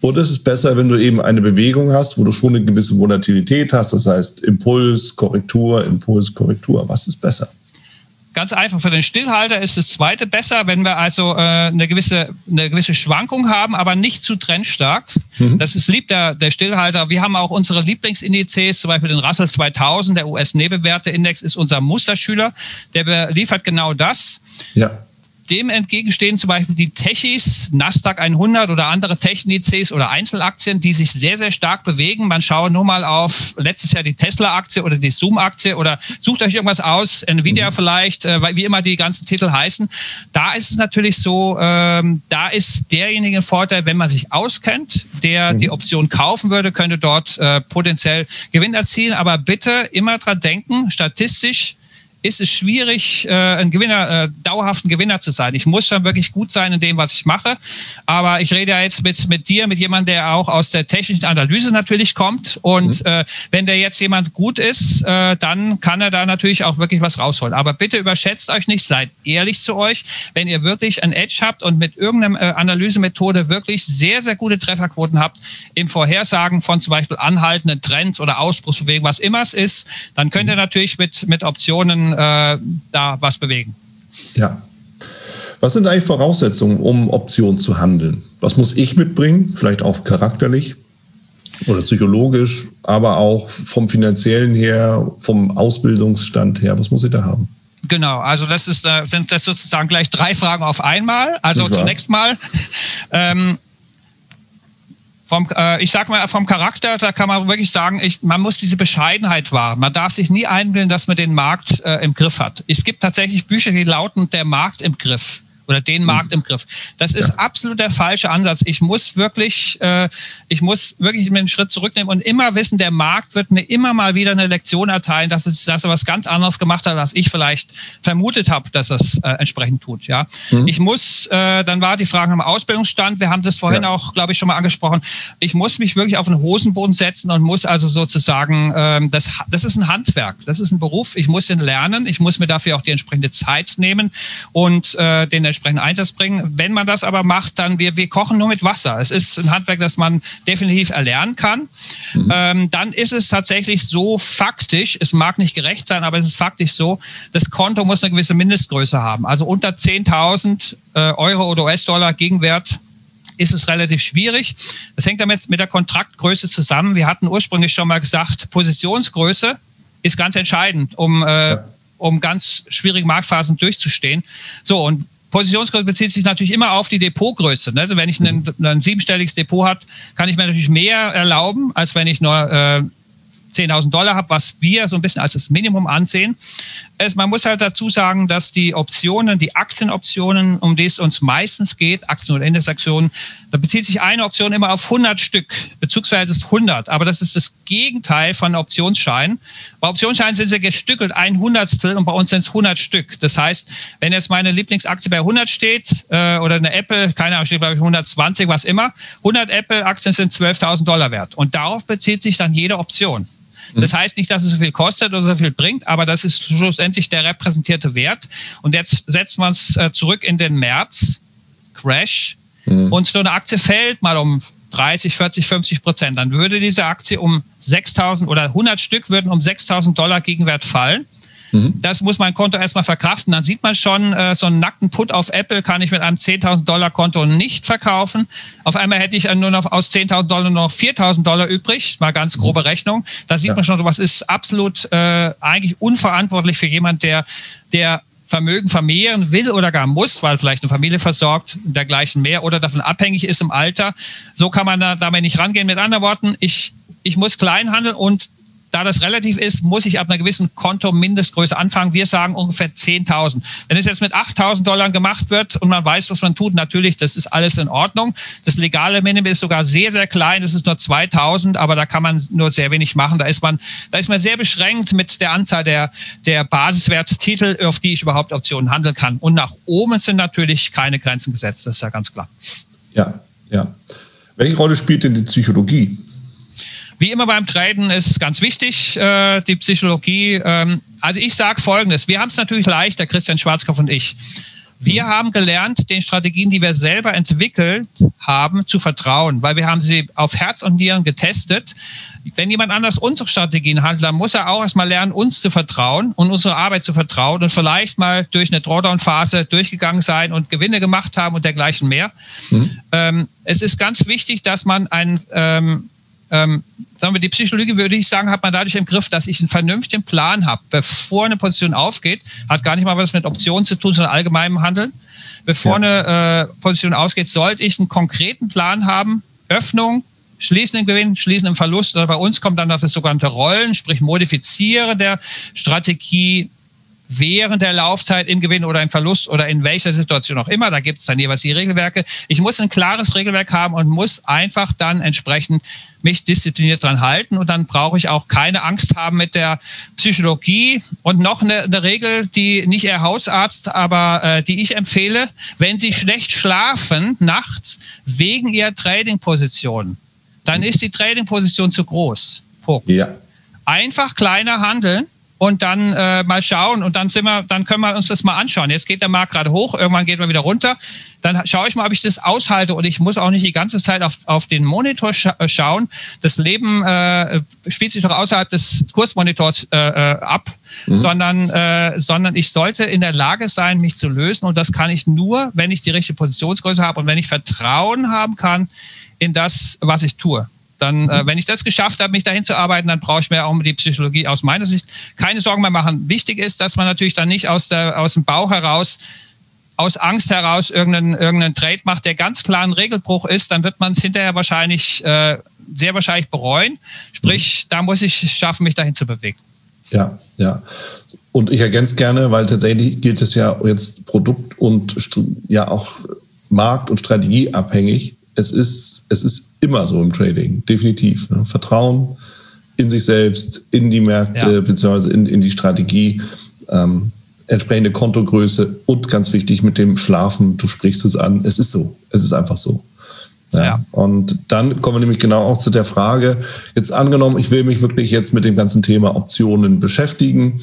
Oder ist es besser, wenn du eben eine Bewegung hast, wo du schon eine gewisse Volatilität hast, das heißt Impuls, Korrektur, Impuls, Korrektur. Was ist besser? Ganz einfach, für den Stillhalter ist das zweite besser, wenn wir also äh, eine, gewisse, eine gewisse Schwankung haben, aber nicht zu trendstark. Mhm. Das ist lieb der, der Stillhalter. Wir haben auch unsere Lieblingsindizes, zum Beispiel den Russell 2000, der US-Nebelwerteindex ist unser Musterschüler. Der liefert genau das. Ja dem entgegenstehen zum Beispiel die Techis, Nasdaq 100 oder andere Technizes oder Einzelaktien, die sich sehr, sehr stark bewegen. Man schaue nur mal auf letztes Jahr die Tesla-Aktie oder die Zoom-Aktie oder sucht euch irgendwas aus, Nvidia mhm. vielleicht, äh, wie immer die ganzen Titel heißen. Da ist es natürlich so, ähm, da ist derjenige Vorteil, wenn man sich auskennt, der mhm. die Option kaufen würde, könnte dort äh, potenziell Gewinn erzielen. Aber bitte immer dran denken, statistisch ist es schwierig, äh, ein Gewinner, äh, dauerhaften Gewinner zu sein. Ich muss schon wirklich gut sein in dem, was ich mache. Aber ich rede ja jetzt mit, mit dir, mit jemandem, der auch aus der technischen Analyse natürlich kommt. Und mhm. äh, wenn der jetzt jemand gut ist, äh, dann kann er da natürlich auch wirklich was rausholen. Aber bitte überschätzt euch nicht, seid ehrlich zu euch. Wenn ihr wirklich ein Edge habt und mit irgendeiner äh, Analysemethode wirklich sehr, sehr gute Trefferquoten habt im Vorhersagen von zum Beispiel anhaltenden Trends oder Ausbruchsbewegungen, was immer es ist, dann könnt ihr mhm. natürlich mit, mit Optionen äh, da was bewegen. Ja. Was sind eigentlich Voraussetzungen, um Optionen zu handeln? Was muss ich mitbringen? Vielleicht auch charakterlich oder psychologisch, aber auch vom finanziellen her, vom Ausbildungsstand her. Was muss ich da haben? Genau, also das ist äh, sind das sozusagen gleich drei Fragen auf einmal. Also zunächst mal, <laughs> ähm, vom, äh, ich sag mal, vom Charakter, da kann man wirklich sagen, ich, man muss diese Bescheidenheit wahren. Man darf sich nie einbilden, dass man den Markt äh, im Griff hat. Es gibt tatsächlich Bücher, die lauten Der Markt im Griff oder den Markt im Griff. Das ist ja. absolut der falsche Ansatz. Ich muss wirklich, äh, ich muss wirklich einen Schritt zurücknehmen und immer wissen, der Markt wird mir immer mal wieder eine Lektion erteilen, dass, es, dass er was ganz anderes gemacht hat, als ich vielleicht vermutet habe, dass er es äh, entsprechend tut. Ja, mhm. ich muss, äh, dann war die Frage am Ausbildungsstand. Wir haben das vorhin ja. auch, glaube ich, schon mal angesprochen. Ich muss mich wirklich auf den Hosenboden setzen und muss also sozusagen, ähm, das, das ist ein Handwerk, das ist ein Beruf. Ich muss ihn lernen. Ich muss mir dafür auch die entsprechende Zeit nehmen und äh, den entsprechenden Einsatz bringen. Wenn man das aber macht, dann wir, wir kochen nur mit Wasser. Es ist ein Handwerk, das man definitiv erlernen kann. Mhm. Ähm, dann ist es tatsächlich so faktisch, es mag nicht gerecht sein, aber es ist faktisch so, das Konto muss eine gewisse Mindestgröße haben. Also unter 10.000 äh, Euro oder US-Dollar Gegenwert ist es relativ schwierig. Das hängt damit mit der Kontraktgröße zusammen. Wir hatten ursprünglich schon mal gesagt, Positionsgröße ist ganz entscheidend, um, äh, um ganz schwierige Marktphasen durchzustehen. So, und Positionsgröße bezieht sich natürlich immer auf die Depotgröße. Also wenn ich ein, ein siebenstelliges Depot habe, kann ich mir natürlich mehr erlauben, als wenn ich nur äh, 10.000 Dollar habe, was wir so ein bisschen als das Minimum ansehen. Es, man muss halt dazu sagen, dass die Optionen, die Aktienoptionen, um die es uns meistens geht, Aktien- oder Indexaktionen, da bezieht sich eine Option immer auf 100 Stück. Bezugsweise ist 100, aber das ist das Gegenteil von Optionsscheinen. Bei Optionsscheinen sind sie gestückelt, ein Hundertstel und bei uns sind es 100 Stück. Das heißt, wenn jetzt meine Lieblingsaktie bei 100 steht äh, oder eine Apple, keine Ahnung, steht glaube ich 120, was immer, 100 Apple-Aktien sind 12.000 Dollar wert und darauf bezieht sich dann jede Option. Das heißt nicht, dass es so viel kostet oder so viel bringt, aber das ist schlussendlich der repräsentierte Wert. Und jetzt setzt man es äh, zurück in den März, Crash, mhm. und so eine Aktie fällt mal um 30, 40, 50 Prozent. Dann würde diese Aktie um 6.000 oder 100 Stück würden um 6.000 Dollar Gegenwert fallen. Mhm. Das muss mein Konto erstmal verkraften. Dann sieht man schon, äh, so einen nackten Put auf Apple kann ich mit einem 10.000 Dollar Konto nicht verkaufen. Auf einmal hätte ich nur noch aus 10.000 Dollar nur noch 4.000 Dollar übrig. Mal ganz grobe Rechnung. Da sieht ja. man schon, was ist absolut äh, eigentlich unverantwortlich für jemand, der, der Vermögen vermehren will oder gar muss, weil vielleicht eine Familie versorgt, dergleichen mehr oder davon abhängig ist im Alter. So kann man da damit nicht rangehen. Mit anderen Worten, ich, ich muss klein handeln und da das relativ ist, muss ich ab einer gewissen Konto-Mindestgröße anfangen. Wir sagen ungefähr 10.000. Wenn es jetzt mit 8.000 Dollar gemacht wird und man weiß, was man tut, natürlich, das ist alles in Ordnung. Das legale Minimum ist sogar sehr, sehr klein. Das ist nur 2.000, aber da kann man nur sehr wenig machen. Da ist man, da ist man sehr beschränkt mit der Anzahl der, der Basiswerttitel, auf die ich überhaupt Optionen handeln kann. Und nach oben sind natürlich keine Grenzen gesetzt. Das ist ja ganz klar. Ja, ja. Welche Rolle spielt denn die Psychologie? Wie immer beim Traden ist ganz wichtig, äh, die Psychologie. Ähm, also ich sage Folgendes, wir haben es natürlich leicht, der Christian Schwarzkopf und ich. Wir mhm. haben gelernt, den Strategien, die wir selber entwickelt haben, zu vertrauen, weil wir haben sie auf Herz und Nieren getestet. Wenn jemand anders unsere Strategien handelt, dann muss er auch erstmal lernen, uns zu vertrauen und unsere Arbeit zu vertrauen und vielleicht mal durch eine Drawdown-Phase durchgegangen sein und Gewinne gemacht haben und dergleichen mehr. Mhm. Ähm, es ist ganz wichtig, dass man ein ähm, ähm, sagen wir, die Psychologie, würde ich sagen, hat man dadurch im Griff, dass ich einen vernünftigen Plan habe, bevor eine Position aufgeht. Hat gar nicht mal was mit Optionen zu tun, sondern allgemeinem Handeln. Bevor ja. eine äh, Position ausgeht, sollte ich einen konkreten Plan haben. Öffnung, schließen im Gewinn, schließen im Verlust. Oder bei uns kommt dann das sogenannte Rollen, sprich Modifiziere der Strategie während der Laufzeit im Gewinn oder im Verlust oder in welcher Situation auch immer. Da gibt es dann jeweils die Regelwerke. Ich muss ein klares Regelwerk haben und muss einfach dann entsprechend mich diszipliniert dran halten und dann brauche ich auch keine Angst haben mit der Psychologie und noch eine, eine Regel, die nicht Ihr Hausarzt, aber äh, die ich empfehle, wenn Sie schlecht schlafen nachts wegen Ihrer Trading-Position, dann ist die Trading-Position zu groß. Punkt. Ja. Einfach kleiner handeln und dann äh, mal schauen und dann sind wir, dann können wir uns das mal anschauen. Jetzt geht der Markt gerade hoch, irgendwann geht er wieder runter. Dann schaue ich mal, ob ich das aushalte und ich muss auch nicht die ganze Zeit auf, auf den Monitor scha äh, schauen. Das Leben äh, spielt sich doch außerhalb des Kursmonitors äh, äh, ab, mhm. sondern, äh, sondern ich sollte in der Lage sein, mich zu lösen und das kann ich nur, wenn ich die richtige Positionsgröße habe und wenn ich Vertrauen haben kann in das, was ich tue. Dann, äh, mhm. wenn ich das geschafft habe, mich dahin zu arbeiten, dann brauche ich mir auch um die Psychologie aus meiner Sicht keine Sorgen mehr machen. Wichtig ist, dass man natürlich dann nicht aus, der, aus dem Bauch heraus aus Angst heraus irgendeinen, irgendeinen Trade macht, der ganz klar ein Regelbruch ist, dann wird man es hinterher wahrscheinlich, äh, sehr wahrscheinlich bereuen. Sprich, mhm. da muss ich schaffen, mich dahin zu bewegen. Ja, ja. Und ich ergänze gerne, weil tatsächlich gilt es ja jetzt Produkt und ja auch Markt- und Strategie abhängig. Es ist, es ist immer so im Trading, definitiv. Ne? Vertrauen in sich selbst, in die Märkte, ja. beziehungsweise in, in die Strategie, ähm, entsprechende Kontogröße und ganz wichtig mit dem Schlafen, du sprichst es an, es ist so, es ist einfach so. Ja. ja. Und dann kommen wir nämlich genau auch zu der Frage, jetzt angenommen, ich will mich wirklich jetzt mit dem ganzen Thema Optionen beschäftigen.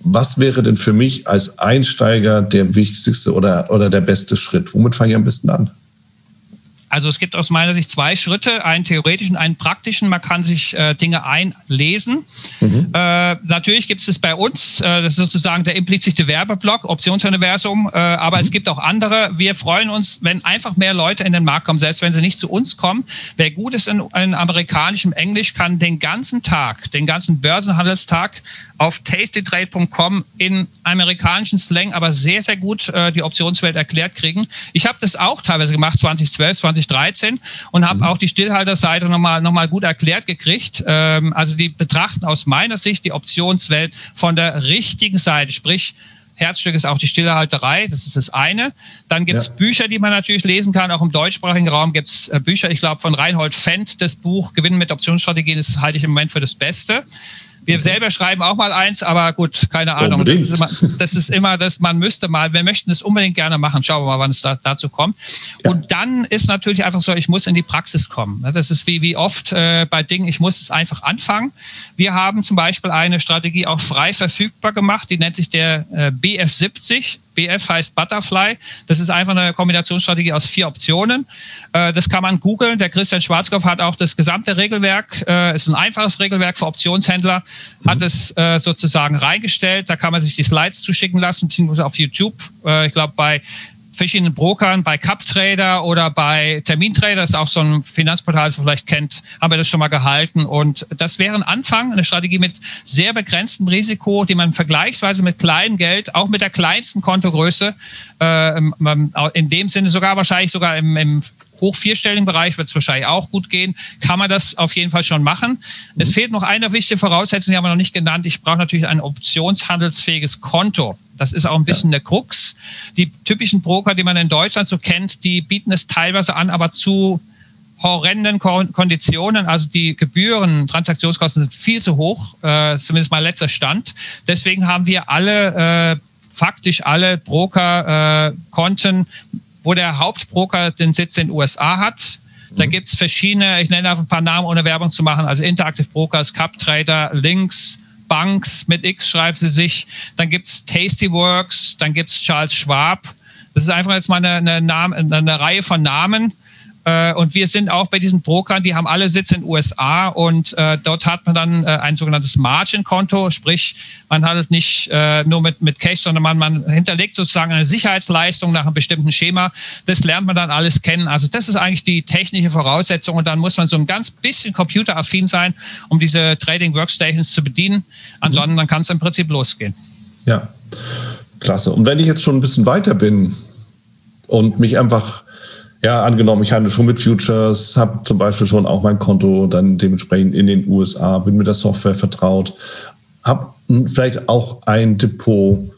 Was wäre denn für mich als Einsteiger der wichtigste oder, oder der beste Schritt? Womit fange ich am besten an? Also es gibt aus meiner Sicht zwei Schritte, einen theoretischen, einen praktischen. Man kann sich äh, Dinge einlesen. Mhm. Äh, natürlich gibt es bei uns, äh, das ist sozusagen der implizite Werbeblock, Optionsuniversum, äh, aber mhm. es gibt auch andere. Wir freuen uns, wenn einfach mehr Leute in den Markt kommen, selbst wenn sie nicht zu uns kommen. Wer gut ist in, in amerikanischem Englisch, kann den ganzen Tag, den ganzen Börsenhandelstag auf tastytrade.com in amerikanischen Slang, aber sehr, sehr gut äh, die Optionswelt erklärt kriegen. Ich habe das auch teilweise gemacht, 2012, 20 2013 und habe mhm. auch die Stillhalterseite nochmal noch mal gut erklärt gekriegt. Ähm, also die betrachten aus meiner Sicht die Optionswelt von der richtigen Seite, sprich Herzstück ist auch die Stillehalterei, das ist das eine. Dann gibt es ja. Bücher, die man natürlich lesen kann, auch im deutschsprachigen Raum gibt es äh, Bücher, ich glaube von Reinhold Fendt, das Buch Gewinnen mit Optionsstrategien, das halte ich im Moment für das Beste. Wir selber schreiben auch mal eins, aber gut, keine Ahnung. Das ist, immer, das ist immer das, man müsste mal, wir möchten das unbedingt gerne machen. Schauen wir mal, wann es da, dazu kommt. Ja. Und dann ist natürlich einfach so, ich muss in die Praxis kommen. Das ist wie, wie oft äh, bei Dingen, ich muss es einfach anfangen. Wir haben zum Beispiel eine Strategie auch frei verfügbar gemacht, die nennt sich der äh, BF70. BF heißt Butterfly. Das ist einfach eine Kombinationsstrategie aus vier Optionen. Äh, das kann man googeln. Der Christian Schwarzkopf hat auch das gesamte Regelwerk, äh, ist ein einfaches Regelwerk für Optionshändler, mhm. hat es äh, sozusagen reingestellt. Da kann man sich die Slides zuschicken lassen, beziehungsweise auf YouTube. Ich glaube, bei verschiedenen Brokern, bei CupTrader oder bei Termintrader, das ist auch so ein Finanzportal, das man vielleicht kennt, haben wir das schon mal gehalten. Und das wäre ein Anfang, eine Strategie mit sehr begrenztem Risiko, die man vergleichsweise mit kleinem Geld, auch mit der kleinsten Kontogröße, äh, in dem Sinne sogar wahrscheinlich sogar im, im hoch vierstelligen Bereich wird es wahrscheinlich auch gut gehen. Kann man das auf jeden Fall schon machen. Mhm. Es fehlt noch eine wichtige Voraussetzung, die haben wir noch nicht genannt. Ich brauche natürlich ein optionshandelsfähiges Konto. Das ist auch ein bisschen ja. der Krux. Die typischen Broker, die man in Deutschland so kennt, die bieten es teilweise an, aber zu horrenden Konditionen. Also die Gebühren, Transaktionskosten sind viel zu hoch, äh, zumindest mal letzter Stand. Deswegen haben wir alle, äh, faktisch alle Broker-Konten, äh, wo der Hauptbroker den Sitz in den USA hat. Da mhm. gibt es verschiedene, ich nenne einfach ein paar Namen, ohne Werbung zu machen, also Interactive Brokers, CupTrader, Links, Banks mit X schreibt sie sich. Dann gibt es Tastyworks, dann gibt es Charles Schwab. Das ist einfach jetzt mal eine, eine, Name, eine Reihe von Namen. Äh, und wir sind auch bei diesen Brokern, die haben alle Sitz in den USA und äh, dort hat man dann äh, ein sogenanntes Margin-Konto, sprich man handelt nicht äh, nur mit, mit Cash, sondern man, man hinterlegt sozusagen eine Sicherheitsleistung nach einem bestimmten Schema. Das lernt man dann alles kennen. Also das ist eigentlich die technische Voraussetzung und dann muss man so ein ganz bisschen computeraffin sein, um diese Trading Workstations zu bedienen. Ansonsten mhm. dann kann es im Prinzip losgehen. Ja, klasse. Und wenn ich jetzt schon ein bisschen weiter bin und mich einfach ja, angenommen, ich handle schon mit Futures, habe zum Beispiel schon auch mein Konto dann dementsprechend in den USA, bin mit der Software vertraut, habe vielleicht auch ein Depot.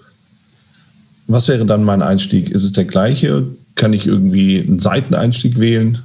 Was wäre dann mein Einstieg? Ist es der gleiche? Kann ich irgendwie einen Seiteneinstieg wählen?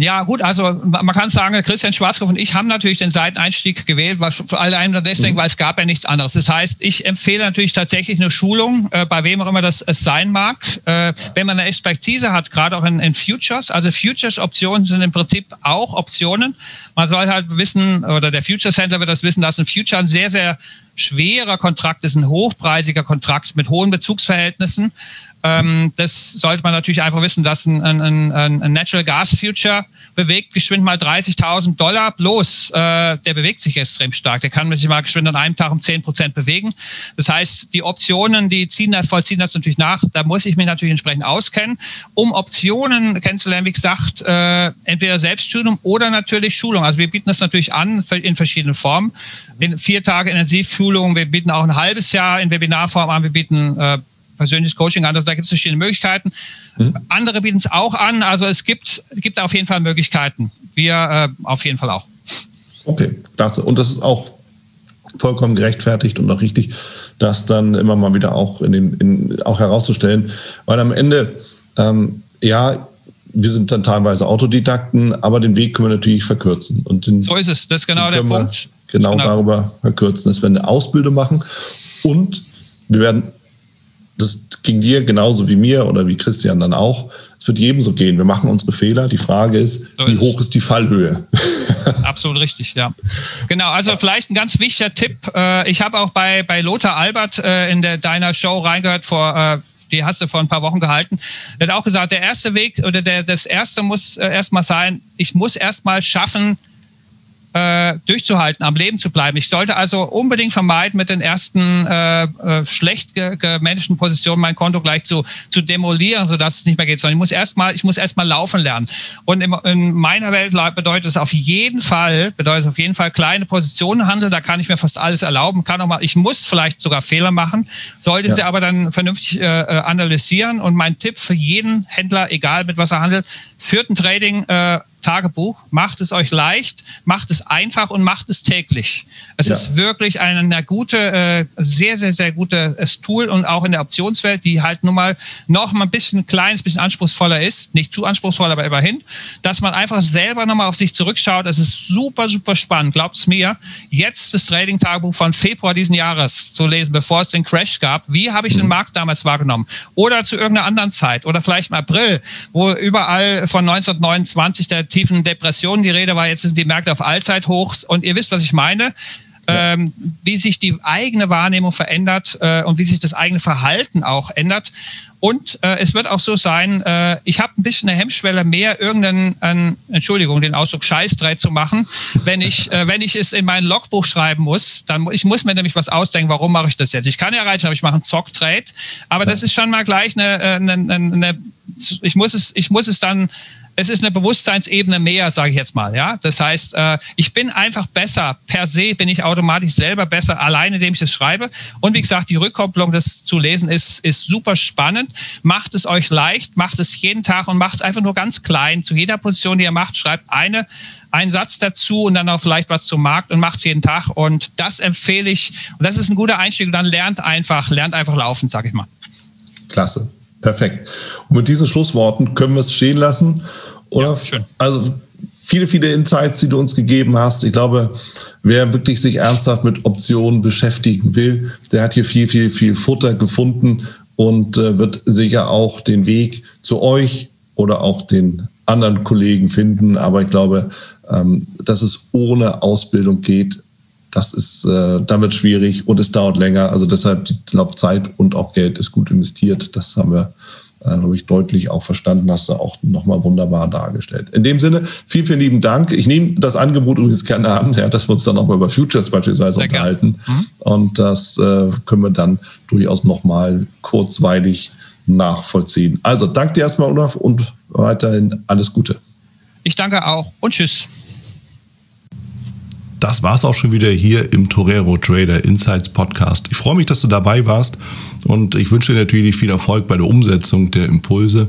Ja, gut, also man kann sagen, Christian Schwarzkopf und ich haben natürlich den Seiteneinstieg gewählt, weil vor allem deswegen, mhm. weil es gab ja nichts anderes. Das heißt, ich empfehle natürlich tatsächlich eine Schulung, äh, bei wem auch immer das es sein mag. Äh, wenn man eine Expertise hat, gerade auch in, in Futures, also Futures-Optionen sind im Prinzip auch Optionen. Man soll halt wissen, oder der Futures-Händler wird das wissen, dass ein Future ein sehr, sehr schwerer Kontrakt ist, ein hochpreisiger Kontrakt mit hohen Bezugsverhältnissen. Ähm, das sollte man natürlich einfach wissen, dass ein, ein, ein Natural Gas Future bewegt geschwind mal 30.000 Dollar bloß. Äh, der bewegt sich extrem stark. Der kann sich mal geschwind an einem Tag um 10 Prozent bewegen. Das heißt, die Optionen, die ziehen das, vollziehen das natürlich nach. Da muss ich mich natürlich entsprechend auskennen. Um Optionen kennenzulernen, wie gesagt, äh, entweder Selbststudium oder natürlich Schulung. Also wir bieten das natürlich an in verschiedenen Formen. In vier Tage Intensivschulung. Wir bieten auch ein halbes Jahr in Webinarform an. Wir bieten äh, persönliches Coaching an. Also da gibt es verschiedene Möglichkeiten. Mhm. Andere bieten es auch an. Also es gibt, gibt auf jeden Fall Möglichkeiten. Wir äh, auf jeden Fall auch. Okay, klasse. Und das ist auch vollkommen gerechtfertigt und auch richtig, das dann immer mal wieder auch in den, in, auch herauszustellen, weil am Ende ähm, ja wir sind dann teilweise Autodidakten, aber den Weg können wir natürlich verkürzen. Und den, so ist es, das ist genau der Punkt. Genau, genau darüber verkürzen, dass wir eine Ausbildung machen und wir werden das ging dir genauso wie mir oder wie Christian dann auch. Es wird jedem so gehen. Wir machen unsere Fehler. Die Frage ist, so wie hoch ist die Fallhöhe? <laughs> Absolut richtig, ja. Genau, also vielleicht ein ganz wichtiger Tipp. Äh, ich habe auch bei, bei Lothar Albert äh, in der, deiner Show reingehört vor äh, die hast du vor ein paar Wochen gehalten. Er hat auch gesagt, der erste Weg oder der, das erste muss erstmal sein, ich muss erstmal schaffen, äh, durchzuhalten, am Leben zu bleiben. Ich sollte also unbedingt vermeiden, mit den ersten äh, äh, schlecht gemanagten Positionen mein Konto gleich zu, zu demolieren, sodass es nicht mehr geht, sondern ich muss erstmal, ich muss erstmal laufen lernen. Und in, in meiner Welt bedeutet es auf jeden Fall, bedeutet es auf jeden Fall kleine Positionen handeln. Da kann ich mir fast alles erlauben, kann auch mal, ich muss vielleicht sogar Fehler machen, sollte ja. sie aber dann vernünftig äh, äh, analysieren. Und mein Tipp für jeden Händler, egal mit was er handelt, führt ein Trading äh, Tagebuch, macht es euch leicht, macht es einfach und macht es täglich. Es ja. ist wirklich eine, eine gute, äh, sehr, sehr, sehr gutes Tool und auch in der Optionswelt, die halt nun mal noch mal ein bisschen ein kleines bisschen anspruchsvoller ist, nicht zu anspruchsvoll, aber immerhin, dass man einfach selber nochmal auf sich zurückschaut. Es ist super, super spannend, glaubt es mir, jetzt das Trading-Tagebuch von Februar diesen Jahres zu lesen, bevor es den Crash gab. Wie habe ich den mhm. Markt damals wahrgenommen? Oder zu irgendeiner anderen Zeit oder vielleicht im April, wo überall von 1929 der tiefen Depressionen die Rede war. Jetzt sind die Märkte auf Allzeithochs. Und ihr wisst, was ich meine. Ja. Ähm, wie sich die eigene Wahrnehmung verändert äh, und wie sich das eigene Verhalten auch ändert. Und äh, es wird auch so sein, äh, ich habe ein bisschen eine Hemmschwelle mehr, irgendeinen, äh, Entschuldigung, den Ausdruck Scheißdreh zu machen, wenn ich, äh, wenn ich es in mein Logbuch schreiben muss. Dann ich muss mir nämlich was ausdenken, warum mache ich das jetzt? Ich kann ja rein, aber ich mache einen Zock-Trade, aber das ist schon mal gleich eine, äh, eine, eine, eine ich muss es, ich muss es dann es ist eine Bewusstseinsebene mehr, sage ich jetzt mal. Ja, das heißt, äh, ich bin einfach besser. Per se bin ich automatisch selber besser, alleine indem ich das schreibe. Und wie gesagt, die Rückkopplung, das zu lesen, ist ist super spannend. Macht es euch leicht, macht es jeden Tag und macht es einfach nur ganz klein. Zu jeder Position, die ihr macht, schreibt eine einen Satz dazu und dann auch vielleicht was zum Markt und macht es jeden Tag. Und das empfehle ich. Und das ist ein guter Einstieg. Und dann lernt einfach, lernt einfach laufen, sage ich mal. Klasse. Perfekt. Und mit diesen Schlussworten können wir es stehen lassen. Oder? Ja, schön. Also viele, viele Insights, die du uns gegeben hast. Ich glaube, wer wirklich sich ernsthaft mit Optionen beschäftigen will, der hat hier viel, viel, viel Futter gefunden und äh, wird sicher auch den Weg zu euch oder auch den anderen Kollegen finden. Aber ich glaube, ähm, dass es ohne Ausbildung geht, das ist äh, damit schwierig und es dauert länger. Also deshalb, ich glaube, Zeit und auch Geld ist gut investiert. Das haben wir, äh, glaube ich, deutlich auch verstanden, hast du auch nochmal wunderbar dargestellt. In dem Sinne, vielen, vielen lieben Dank. Ich nehme das Angebot übrigens gerne an, ja, dass wir uns dann nochmal über Futures beispielsweise Sehr unterhalten. Mhm. Und das äh, können wir dann durchaus nochmal kurzweilig nachvollziehen. Also danke dir erstmal, Olaf, und weiterhin alles Gute. Ich danke auch und tschüss. Das war's auch schon wieder hier im Torero Trader Insights Podcast. Ich freue mich, dass du dabei warst und ich wünsche dir natürlich viel Erfolg bei der Umsetzung der Impulse.